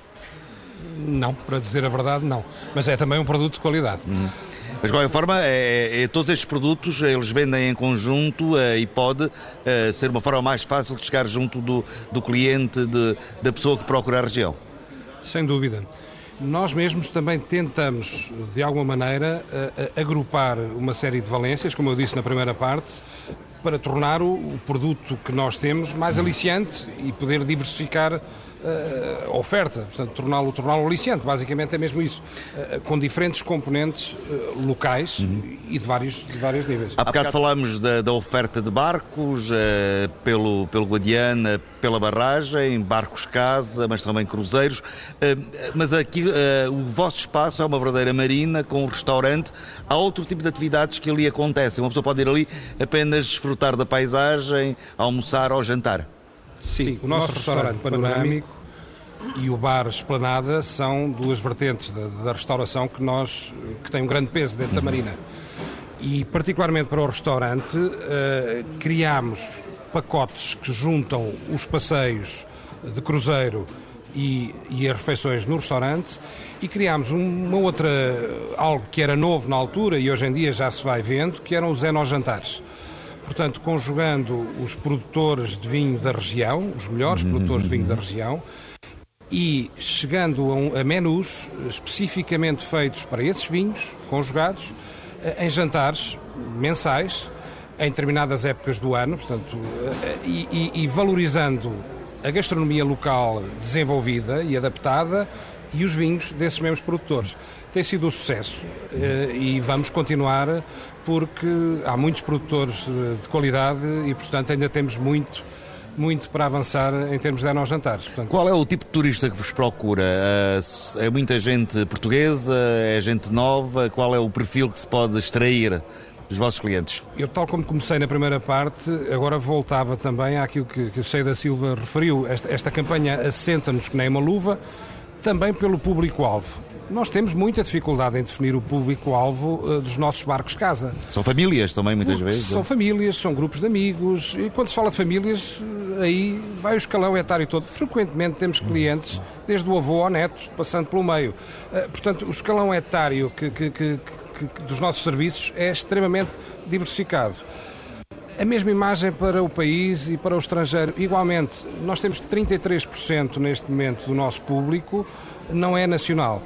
Não, para dizer a verdade, não. Mas é também um produto de qualidade. Uhum. Mas, de qualquer forma, é, é, todos estes produtos eles vendem em conjunto é, e pode é, ser uma forma mais fácil de chegar junto do, do cliente, de, da pessoa que procura a região. Sem dúvida. Nós mesmos também tentamos, de alguma maneira, agrupar uma série de valências, como eu disse na primeira parte, para tornar o produto que nós temos mais aliciante e poder diversificar uh, oferta, portanto, torná-lo torná aliciante. Basicamente é mesmo isso, uh, com diferentes componentes uh, locais uhum. e de vários, de vários níveis. Há bocado falámos da, da oferta de barcos pelo, pelo Guadiana, pela barragem, barcos casa, mas também cruzeiros. Mas aqui o vosso espaço é uma verdadeira marina com um restaurante. Há outro tipo de atividades que ali acontecem. Uma pessoa pode ir ali apenas desfrutar da paisagem, almoçar ou jantar. Sim, Sim o, nosso, nosso restaurante, panorâmico, panorâmico e o bar Esplanada são duas vertentes da, da, restauração que nós que têm um grande peso dentro da Marina. E particularmente para o restaurante uh, criámos pacotes que juntam os passeios de cruzeiro e, e, as refeições no restaurante e criámos uma outra algo que era novo na altura e hoje em dia já se vai vendo, que eram os enojantares. Portanto, conjugando os produtores de vinho da região, os melhores produtores de vinho da região, e chegando a, um, a menus especificamente feitos para esses vinhos, conjugados, eh, em jantares mensais, em determinadas épocas do ano, portanto, eh, e, e, e valorizando a gastronomia local desenvolvida e adaptada e os vinhos desses mesmos produtores. Tem sido um sucesso eh, e vamos continuar porque há muitos produtores de qualidade e, portanto, ainda temos muito muito para avançar em termos de anos jantares. Portanto... Qual é o tipo de turista que vos procura? É muita gente portuguesa? É gente nova? Qual é o perfil que se pode extrair dos vossos clientes? Eu, tal como comecei na primeira parte, agora voltava também àquilo que, que o Sei da Silva referiu. Esta, esta campanha assenta-nos que nem uma luva, também pelo público-alvo. Nós temos muita dificuldade em definir o público-alvo uh, dos nossos barcos casa. São famílias também, muitas vezes? São famílias, são grupos de amigos. E quando se fala de famílias, eh, aí vai o escalão etário todo. Frequentemente temos clientes, desde o avô ao neto, passando pelo meio. Uh, portanto, o escalão etário que, que, que, dos nossos serviços é extremamente diversificado. a mesma imagem para o país e para o estrangeiro. Igualmente, nós temos 33% neste momento do nosso público não é nacional.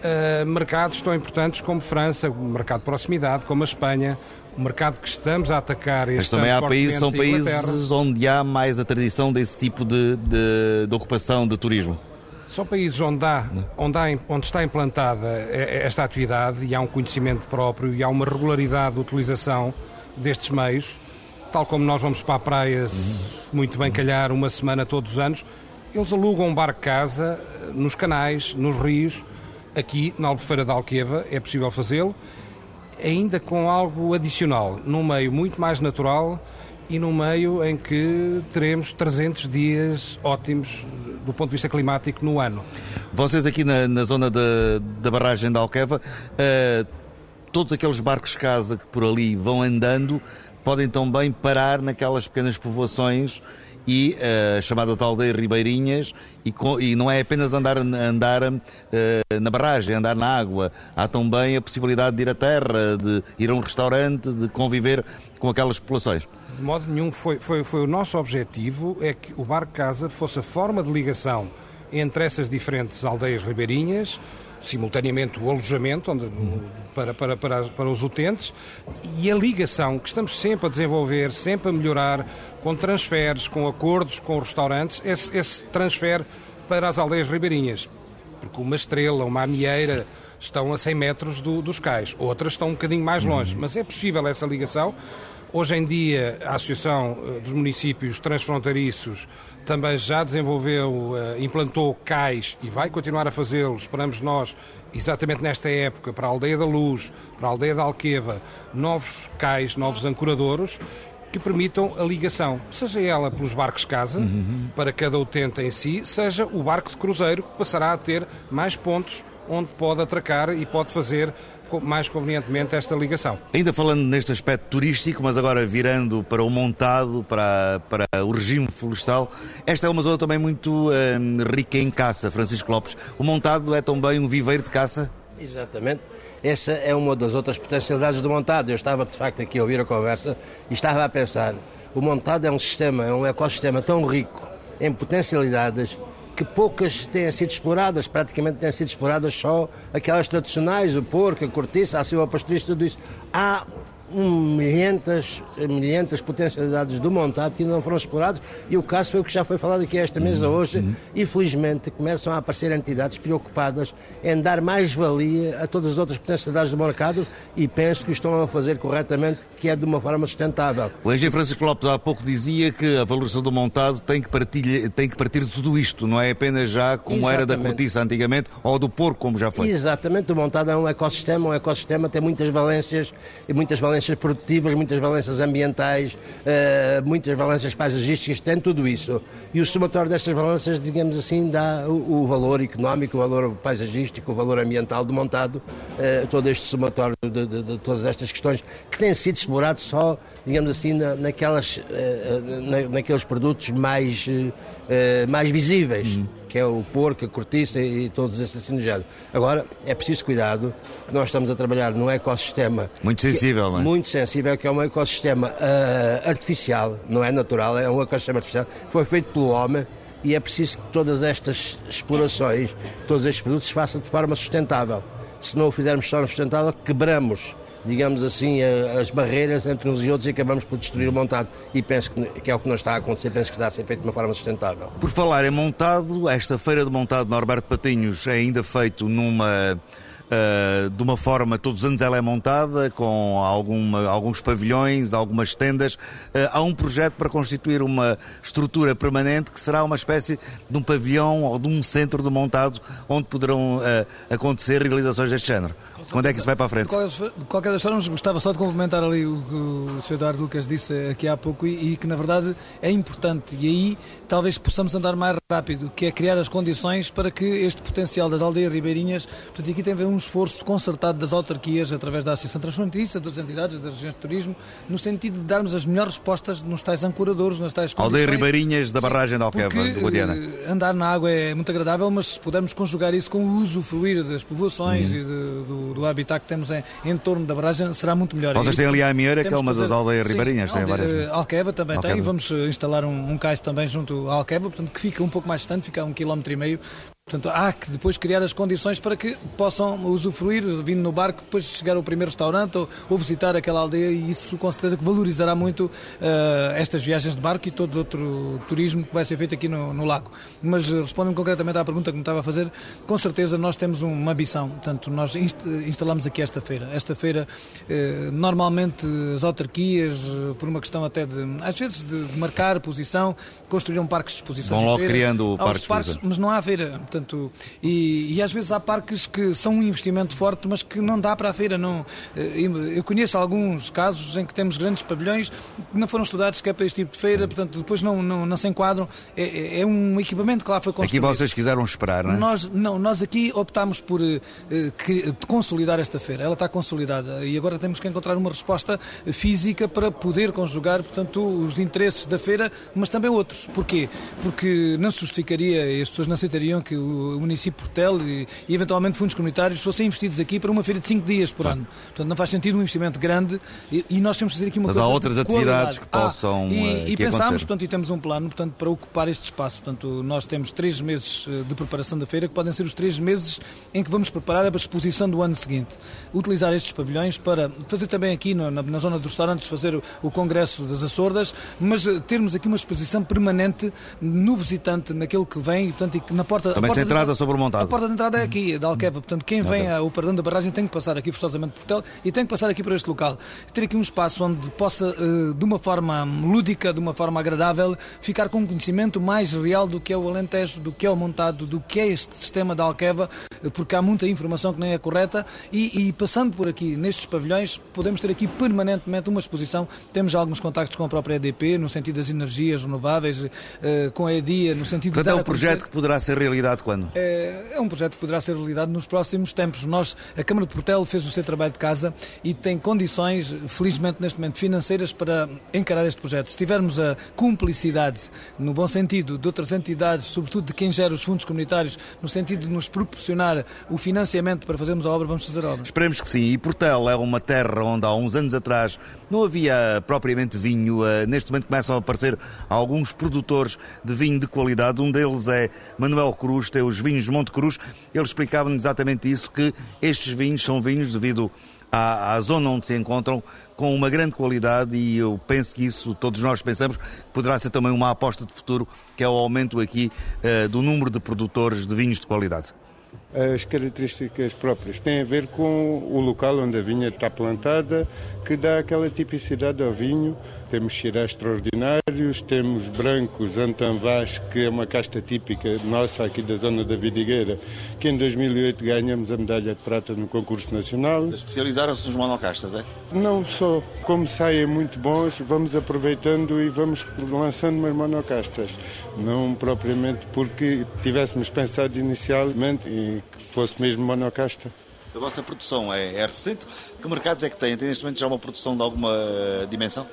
Uh, mercados tão importantes como França, o mercado de proximidade, como a Espanha, o mercado que estamos a atacar. Mas também há países, são países onde há mais a tradição desse tipo de, de, de ocupação de turismo. São países onde, há, onde, há, onde está implantada esta atividade e há um conhecimento próprio e há uma regularidade de utilização destes meios, tal como nós vamos para a praia muito bem calhar uma semana todos os anos, eles alugam um barco-casa nos canais, nos rios, aqui na Albufeira da Alqueva é possível fazê-lo, ainda com algo adicional, num meio muito mais natural e num meio em que teremos 300 dias ótimos do ponto de vista climático no ano. Vocês aqui na, na zona da, da barragem da Alqueva, uh, todos aqueles barcos casa que por ali vão andando podem também parar naquelas pequenas povoações e uh, chamada tal de Ribeirinhas e, com, e, não é apenas andar, andar uh, na barragem, andar na água, há também a possibilidade de ir à terra, de ir a um restaurante, de conviver com aquelas populações. De modo nenhum foi, foi, foi o nosso objetivo é que o Barco Casa fosse a forma de ligação entre essas diferentes aldeias ribeirinhas, simultaneamente o alojamento onde, para, para, para, para os utentes e a ligação que estamos sempre a desenvolver, sempre a melhorar, com transferes, com acordos com restaurantes, esse, esse transfer para as aldeias ribeirinhas. Porque uma estrela, uma amieira estão a 100 metros do, dos cais, outras estão um bocadinho mais longe, mas é possível essa ligação Hoje em dia, a Associação eh, dos Municípios Transfronteiriços também já desenvolveu, eh, implantou CAIs e vai continuar a fazê-lo, esperamos nós, exatamente nesta época, para a Aldeia da Luz, para a Aldeia da Alqueva, novos CAIs, novos ancoradouros, que permitam a ligação, seja ela pelos barcos casa, uhum. para cada utente em si, seja o barco de cruzeiro, que passará a ter mais pontos onde pode atracar e pode fazer mais convenientemente esta ligação. Ainda falando neste aspecto turístico, mas agora virando para o montado, para, para o regime florestal, esta é uma zona também muito hum, rica em caça, Francisco Lopes. O montado é também um viveiro de caça? Exatamente. Essa é uma das outras potencialidades do montado. Eu estava de facto aqui a ouvir a conversa e estava a pensar: o montado é um sistema, é um ecossistema tão rico em potencialidades que poucas têm sido exploradas, praticamente têm sido exploradas só aquelas tradicionais, o porco, a cortiça, a silva pastorista, tudo isso. Há milhentas, milhentas potencialidades do montado que ainda não foram explorados e o caso foi o que já foi falado aqui esta mesa uhum. hoje uhum. e felizmente começam a aparecer entidades preocupadas em dar mais valia a todas as outras potencialidades do mercado e penso que o estão a fazer corretamente, que é de uma forma sustentável. O engenheiro Francisco Lopes há pouco dizia que a valorização do montado tem que, partir, tem que partir de tudo isto, não é apenas já como Exatamente. era da cortiça antigamente ou do porco como já foi. Exatamente, o montado é um ecossistema, um ecossistema tem muitas valências e muitas valências valências produtivas, muitas valências ambientais, uh, muitas valências paisagísticas, tem tudo isso. E o somatório destas valências, digamos assim, dá o, valor económico, o valor paisagístico, o valor ambiental do montado, uh, todo este somatório de, de, de, todas estas questões que têm sido explorados só, digamos assim, na, naquelas, uh, na, naqueles produtos mais, mais visíveis. Uhum que é o porco, a cortiça e todos esses género. Agora, é preciso cuidado, que nós estamos a trabalhar num ecossistema... Muito sensível, é, não é? Muito sensível, que é um ecossistema uh, artificial, não é natural, é um ecossistema artificial, foi feito pelo homem, e é preciso que todas estas explorações, todos estes produtos se façam de forma sustentável. Se não o fizermos de forma sustentável, quebramos digamos assim, as barreiras entre uns e outros e acabamos por destruir o montado. E penso que, que é o que não está a acontecer, penso que está a ser feito de uma forma sustentável. Por falar em montado, esta feira de montado Norberto Patinhos é ainda feito numa Uh, de uma forma, todos os anos ela é montada, com alguma, alguns pavilhões, algumas tendas. Uh, há um projeto para constituir uma estrutura permanente que será uma espécie de um pavilhão ou de um centro de montado onde poderão uh, acontecer realizações deste género. Quando é que isso vai para a frente? De qualquer, das formas, gostava só de complementar ali o que o Sr. Eduardo Lucas disse aqui há pouco e, e que, na verdade, é importante. E aí talvez possamos andar mais rápido, que é criar as condições para que este potencial das aldeias ribeirinhas, portanto, aqui tem a ver um esforço concertado das autarquias, através da Associação Transfronteiriça, das entidades, das regiões de turismo, no sentido de darmos as melhores respostas nos tais ancoradores, nas tais condições. Aldeia Ribeirinhas da barragem de Alqueva, porque, de Guadiana. eh, Andar na água é muito agradável, mas se pudermos conjugar isso com o usufruir das povoações Uhum. e de- do, do habitat que temos em, em torno da barragem, será muito melhor. Vocês têm ali a Amieira, que é uma das aldeias Sim, ribeirinhas, tem várias. eh, Alqueva também Alqueva. tem, e vamos eh, instalar um, um cais também junto à Alqueva, portanto, que fica um pouco mais distante, fica a um quilómetro e meio. Portanto, há que depois criar as condições para que possam usufruir, vindo no barco, depois chegar ao primeiro restaurante ou, ou visitar aquela aldeia e isso com certeza que valorizará muito eh, estas viagens de barco e todo outro turismo que vai ser feito aqui no, no lago. Mas eh, respondendo concretamente à pergunta que me estava a fazer, com certeza nós temos uma ambição. Portanto, nós inst- instalamos aqui esta feira. Esta feira, eh, normalmente as autarquias, por uma questão até de, às vezes, de, marcar posição, construíram parques de exposição. Vão logo criando o parque de exposição. mas não há feira. Portanto, e, e às vezes há parques que são um investimento forte, mas que não dá para a feira. Não. Eh, Eu conheço alguns casos em que temos grandes pavilhões que não foram estudados sequer para este tipo de feira, portanto, depois não, não, não se enquadram. É, é- é um equipamento que lá foi Aqui construído. vocês quiseram esperar, não é? Nós, não, nós aqui optámos por eh, que- consolidar esta feira. Ela está consolidada e agora temos que encontrar uma resposta física para poder conjugar, portanto, os interesses da feira, mas também outros. Porquê? Porque não se justificaria e as pessoas não aceitariam que o município Portel e, e eventualmente fundos comunitários fossem investidos aqui para uma feira de 5 dias por ano. Portanto, não faz sentido um investimento grande e, e nós temos que fazer aqui uma Mas coisa há de outras atividades que Ah, possam, e, eh, e pensámos, portanto, e temos um plano portanto, para ocupar este espaço. Portanto, nós temos três meses eh, de preparação da feira, que podem ser os três meses em que vamos preparar a exposição do ano seguinte. Utilizar estes pavilhões para fazer também aqui na, na zona dos restaurantes, fazer o, o Congresso das Açordas, mas eh, termos aqui uma exposição permanente no visitante, naquele que vem, portanto, e que na porta... Também sem de entrada sobre o montado. A porta de entrada é aqui, da Alqueva. Portanto, quem vem ao Perdão da Barragem tem que passar aqui forçosamente por Portel e tem que passar aqui para este local. Ter aqui um espaço onde possa, eh, de uma forma lúdica, de uma forma agradável, ficar com um conhecimento mais real do que é o Alentejo, do que é o montado, do que é este sistema da Alqueva, eh, porque há muita informação que nem é correta e, e passando por aqui, nestes pavilhões, podemos ter aqui permanentemente uma exposição. Temos alguns contactos com a própria EDP, no sentido das energias renováveis, eh, com a EDIA, no sentido de Portanto, é um a projeto que poderá ser realidade quando? é, é um projeto que poderá ser realidade nos próximos tempos. Nós, a Câmara de Portela fez o seu trabalho de casa e tem condições, felizmente neste momento, financeiras para encarar este projeto. Se tivermos a cumplicidade, no bom sentido, de outras entidades, sobretudo de quem gera os fundos comunitários, no sentido de nos proporcionar o financiamento para fazermos a obra, vamos fazer a obra. Esperemos que sim. E Portela é uma terra onde há uns anos atrás não havia propriamente vinho. Eh, Neste momento começam a aparecer alguns produtores de vinho de qualidade. Um deles é Manuel Cruz, tem os vinhos Monte Cruz. Ele explicava-nos exatamente isso, que estes vinhos são vinhos devido à, à zona onde se encontram com uma grande qualidade e eu penso que isso, todos nós pensamos, poderá ser também uma aposta de futuro, que é o aumento aqui eh, do número de produtores de vinhos de qualidade. As características próprias têm a ver com o local onde a vinha está plantada, que dá aquela tipicidade ao vinho. Temos cheirais extraordinários, temos brancos Antanvás, que é uma casta típica nossa aqui da zona da Vidigueira, que em 2008 ganhamos a medalha de prata no concurso nacional. Especializaram-se nos monocastas, é? Não só, como saem muito bons, vamos aproveitando e vamos lançando umas monocastas. Não propriamente porque tivéssemos pensado inicialmente em que fosse mesmo monocasta. A vossa produção é, é recente? Que mercados é que têm? Tem neste momento já uma produção de alguma eh, dimensão?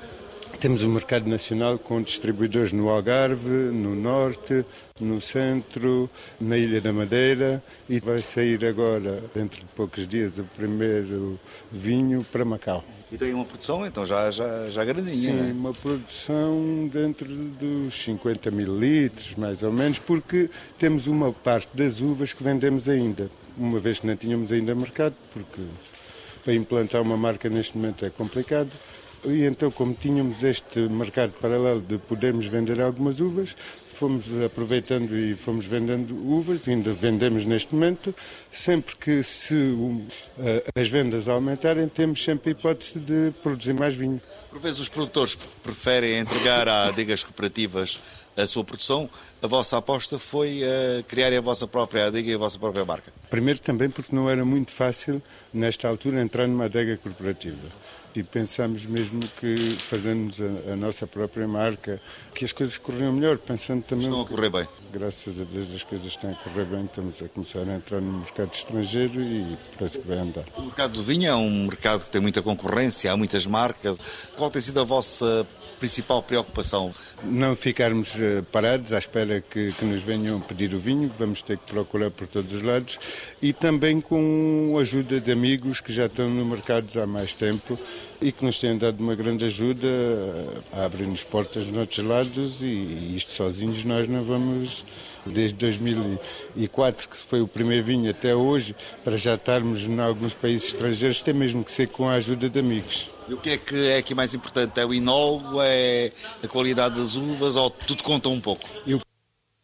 Temos um mercado nacional com distribuidores no Algarve, no Norte, no Centro, na Ilha da Madeira e vai sair agora, dentro de poucos dias, o primeiro vinho para Macau. E tem uma produção, então, já, já, já grandinha, Sim, não é? uma produção dentro dos 50 mil litros, mais ou menos, porque temos uma parte das uvas que vendemos ainda, uma vez que não tínhamos ainda mercado, porque para implantar uma marca neste momento é complicado. E então, como tínhamos este mercado paralelo de podermos vender algumas uvas, fomos aproveitando e fomos vendendo uvas, ainda vendemos neste momento. Sempre que se um, eh, as vendas aumentarem, temos sempre a hipótese de produzir mais vinho. Por vezes os produtores preferem entregar a adegas cooperativas a sua produção. A vossa aposta foi eh, criar a vossa própria adega e a vossa própria marca. Primeiro também porque não era muito fácil, nesta altura, entrar numa adega corporativa. E pensamos mesmo que fazendo a, a, nossa própria marca, que as coisas corriam melhor, pensando também... Estão a correr bem. Graças a Deus as coisas estão a correr bem, estamos a começar a entrar no mercado estrangeiro e parece que vai andar. O mercado do vinho é um mercado que tem muita concorrência, há muitas marcas. Qual tem sido a vossa principal preocupação? Não ficarmos eh, parados à espera que, que, nos venham pedir o vinho, vamos ter que procurar por todos os lados e também com a ajuda de amigos que já estão no mercado há mais tempo e que nos têm dado uma grande ajuda a abrir-nos portas noutros lados e isto sozinhos nós não vamos desde 2004, que foi o primeiro vinho, até hoje, para já estarmos em alguns países estrangeiros, tem mesmo que ser com a ajuda de amigos. E o que é que é aqui mais importante? É o inólogo, é a qualidade das uvas ou tudo conta um pouco? Eu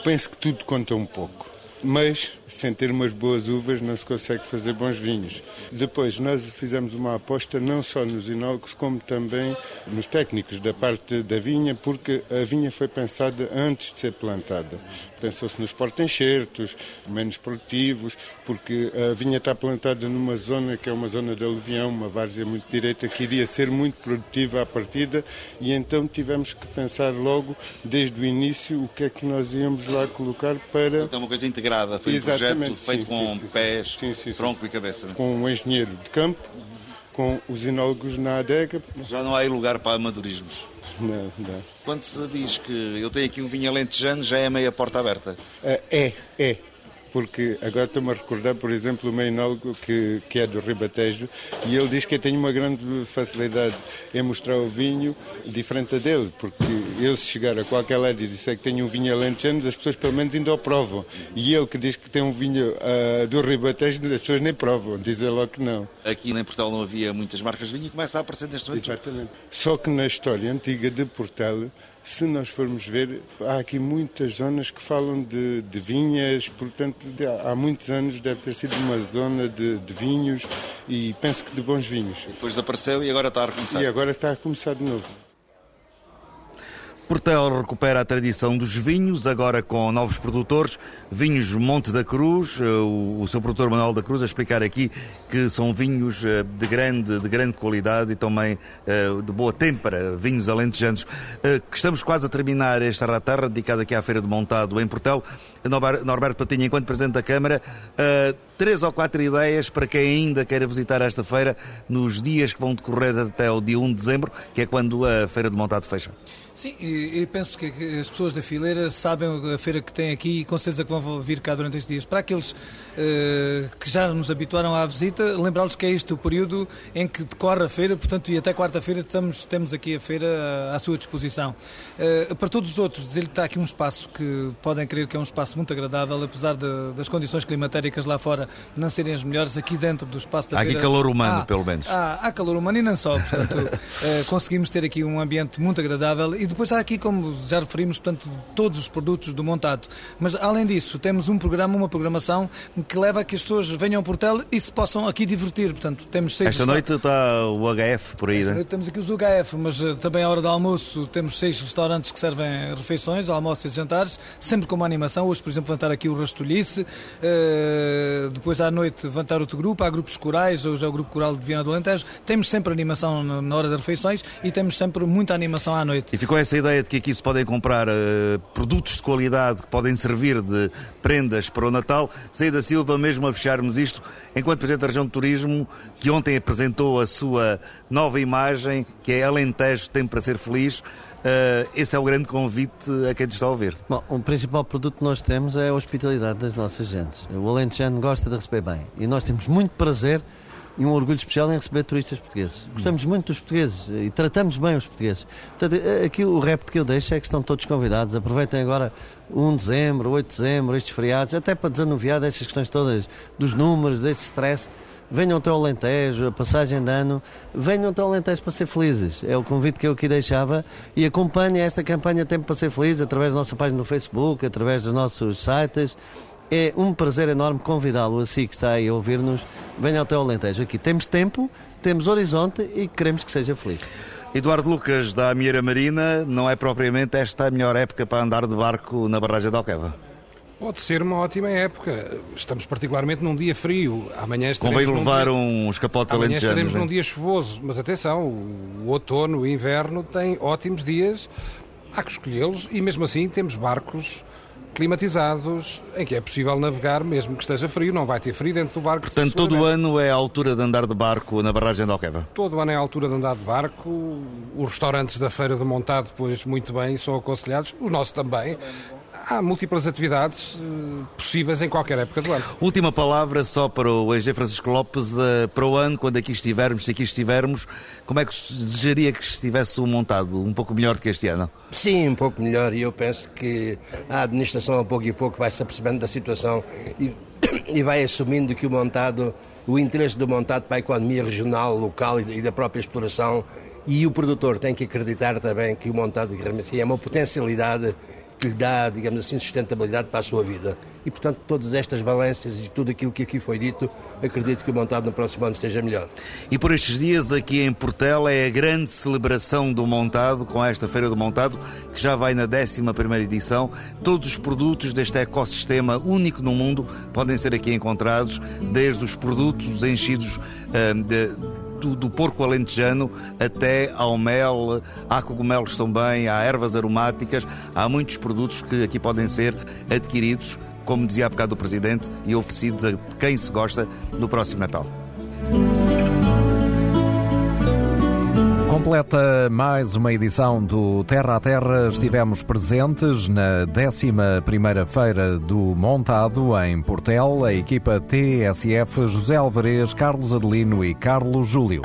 penso que tudo conta um pouco mas sem ter umas boas uvas não se consegue fazer bons vinhos. Depois, nós fizemos uma aposta não só nos inólogos, como também nos técnicos da parte da vinha, porque a vinha foi pensada antes de ser plantada. Pensou-se nos porta-enxertos, menos produtivos, porque a vinha está plantada numa zona que é uma zona de aluvião, uma várzea muito direita, que iria ser muito produtiva à partida, e então tivemos que pensar logo, desde o início, o que é que nós íamos lá colocar para... Então, uma coisa integrada foi Exatamente, um projeto feito sim, com sim, pés, sim, tronco e cabeça. Com um engenheiro de campo, com os enólogos na adega. Já não há aí lugar para amadorismos. Não, não. Quando se diz que eu tenho aqui um vinho alentejano, já é meia porta aberta? É, é. Porque agora estou-me a recordar, por exemplo, o meu enólogo que, que é do Ribatejo, e ele diz que eu tenho uma grande facilidade em mostrar o vinho diferente dele, porque ele se chegar a qualquer lado e disser que tem um vinho alentejano, as pessoas pelo menos ainda o provam. E ele que diz que tem um vinho uh, do Ribatejo, as pessoas nem provam, dizem logo que não. Aqui em Portugal não havia muitas marcas de vinho e começa a aparecer neste momento. Exatamente. Só que na história antiga de Portugal se nós formos ver, há aqui muitas zonas que falam de, de vinhas, portanto, de, há muitos anos deve ter sido uma zona de, de, vinhos e penso que de bons vinhos. depois desapareceu e agora está a recomeçar. E agora está a começar de novo. Portel recupera a tradição dos vinhos, agora com novos produtores. Vinhos Monte da Cruz, eh, o, seu produtor Manuel da Cruz a explicar aqui que são vinhos eh, de grande, de grande qualidade e também eh, de boa têmpera, vinhos alentejanos. Estamos quase a terminar esta ratarra dedicada aqui à Feira de Montado em Portel. Norberto Patinha, enquanto Presidente da Câmara, três ou quatro ideias para quem ainda queira visitar esta feira nos dias que vão decorrer até o dia 1 de dezembro, que é quando a Feira de Montado fecha. Sim, e, penso que as pessoas da fileira sabem a feira que tem aqui e com certeza que vão vir cá durante estes dias. Para aqueles uh, que já nos habituaram à visita, lembrá-los que é este o período em que decorre a feira, portanto, e até quarta-feira temos aqui a feira à, à sua disposição. Uh, para todos os outros, dizer-lhe que está aqui um espaço que podem crer que é um espaço muito agradável, apesar de, das condições climatéricas lá fora não serem as melhores, aqui dentro do espaço da há aqui calor humano, há, pelo menos. Há, há calor humano e não só, portanto, uh, conseguimos ter aqui um ambiente muito agradável e depois há aqui, como já referimos, portanto, todos os produtos do montado. Mas, além disso, temos um programa, uma programação que leva a que as pessoas venham ao portel e se possam aqui divertir. Portanto, temos seis Esta noite está o HF por aí, Esta né? noite temos aqui os HF, mas uh, também à hora do almoço temos seis restaurantes que servem refeições, almoços e jantares, sempre com uma animação. Hoje, por exemplo, estar aqui o Rastolhice, uh, depois à noite estar outro grupo, há grupos corais, hoje é o Grupo Coral de Viana do Alentejo. Temos sempre animação na hora das refeições e temos sempre muita animação à noite. E ficou essa ideia de que aqui se podem comprar uh, produtos de qualidade que podem servir de prendas para o Natal. Saída Silva, mesmo a fecharmos isto, enquanto Presidente da Região de Turismo, que ontem apresentou a sua nova imagem, que é Alentejo tem para ser feliz. Uh, esse é o grande convite a quem te está a ouvir. Bom, o principal produto que nós temos é a hospitalidade das nossas gentes. O Alentejano gosta de receber bem e nós temos muito prazer e um orgulho especial em receber turistas portugueses. Gostamos muito dos portugueses e tratamos bem os portugueses. Portanto, eh, aqui o repto que eu deixo é que estão todos convidados. Aproveitem agora 1 de dezembro, 8 de dezembro, estes feriados, até para desanuviar destas questões todas, dos números, desse stress. Venham até ao Alentejo, a passagem de ano, venham até ao Alentejo para ser felizes. É o convite que eu aqui deixava e acompanhem esta campanha Tempo para Ser Feliz através da nossa página no Facebook, através dos nossos sites é um prazer enorme convidá-lo, assim que está aí a ouvir-nos. Venha ao teu Alentejo. Aqui temos tempo, temos horizonte e queremos que seja feliz. Eduardo Lucas, da Amieira Marina, não é propriamente esta a melhor época para andar de barco na barragem de Alqueva? Pode ser uma ótima época. Estamos particularmente num dia frio. Amanhã Convém levar dia... uns capotes Amanhã estaremos né? num dia chuvoso. Mas atenção, o outono, o inverno tem ótimos dias. Há que escolhê-los e mesmo assim temos barcos climatizados, em que é possível navegar mesmo que esteja frio, não vai ter frio dentro do barco. Portanto, todo o ano é a altura de andar de barco na barragem de Alqueva? Todo o ano é a altura de andar de barco. Os restaurantes da Feira do Montado, depois, muito bem, são aconselhados. Os nossos também. Há múltiplas atividades uh, possíveis em qualquer época do ano. Última palavra só para o EG Francisco Lopes. Uh, para o ano, quando aqui estivermos, se aqui estivermos, como é que desejaria que estivesse o montado? Um pouco melhor do que este ano? Sim, um pouco melhor. E eu penso que a administração, a pouco e pouco, vai se apercebendo da situação e, e vai assumindo que o montado, o interesse do montado para a economia regional, local e da própria exploração e o produtor tem que acreditar também que o montado é uma potencialidade que lhe dá, digamos assim, sustentabilidade para a sua vida. E, portanto, todas estas valências e tudo aquilo que aqui foi dito, acredito que o montado no próximo ano esteja melhor. E por estes dias aqui em Portela é a grande celebração do montado, com esta Feira do Montado, que já vai na 11ª edição. Todos os produtos deste ecossistema único no mundo podem ser aqui encontrados, desde os produtos enchidos uh, de do, do, porco alentejano até ao mel, há cogumelos também, há ervas aromáticas, há muitos produtos que aqui podem ser adquiridos, como dizia há bocado o Presidente, e oferecidos a quem se gosta no próximo Natal. Completa mais uma edição do Terra a Terra. Estivemos presentes na 11ª Feira do Montado, em Portel, a equipa TSF José Alvarez, Carlos Adelino e Carlos Júlio.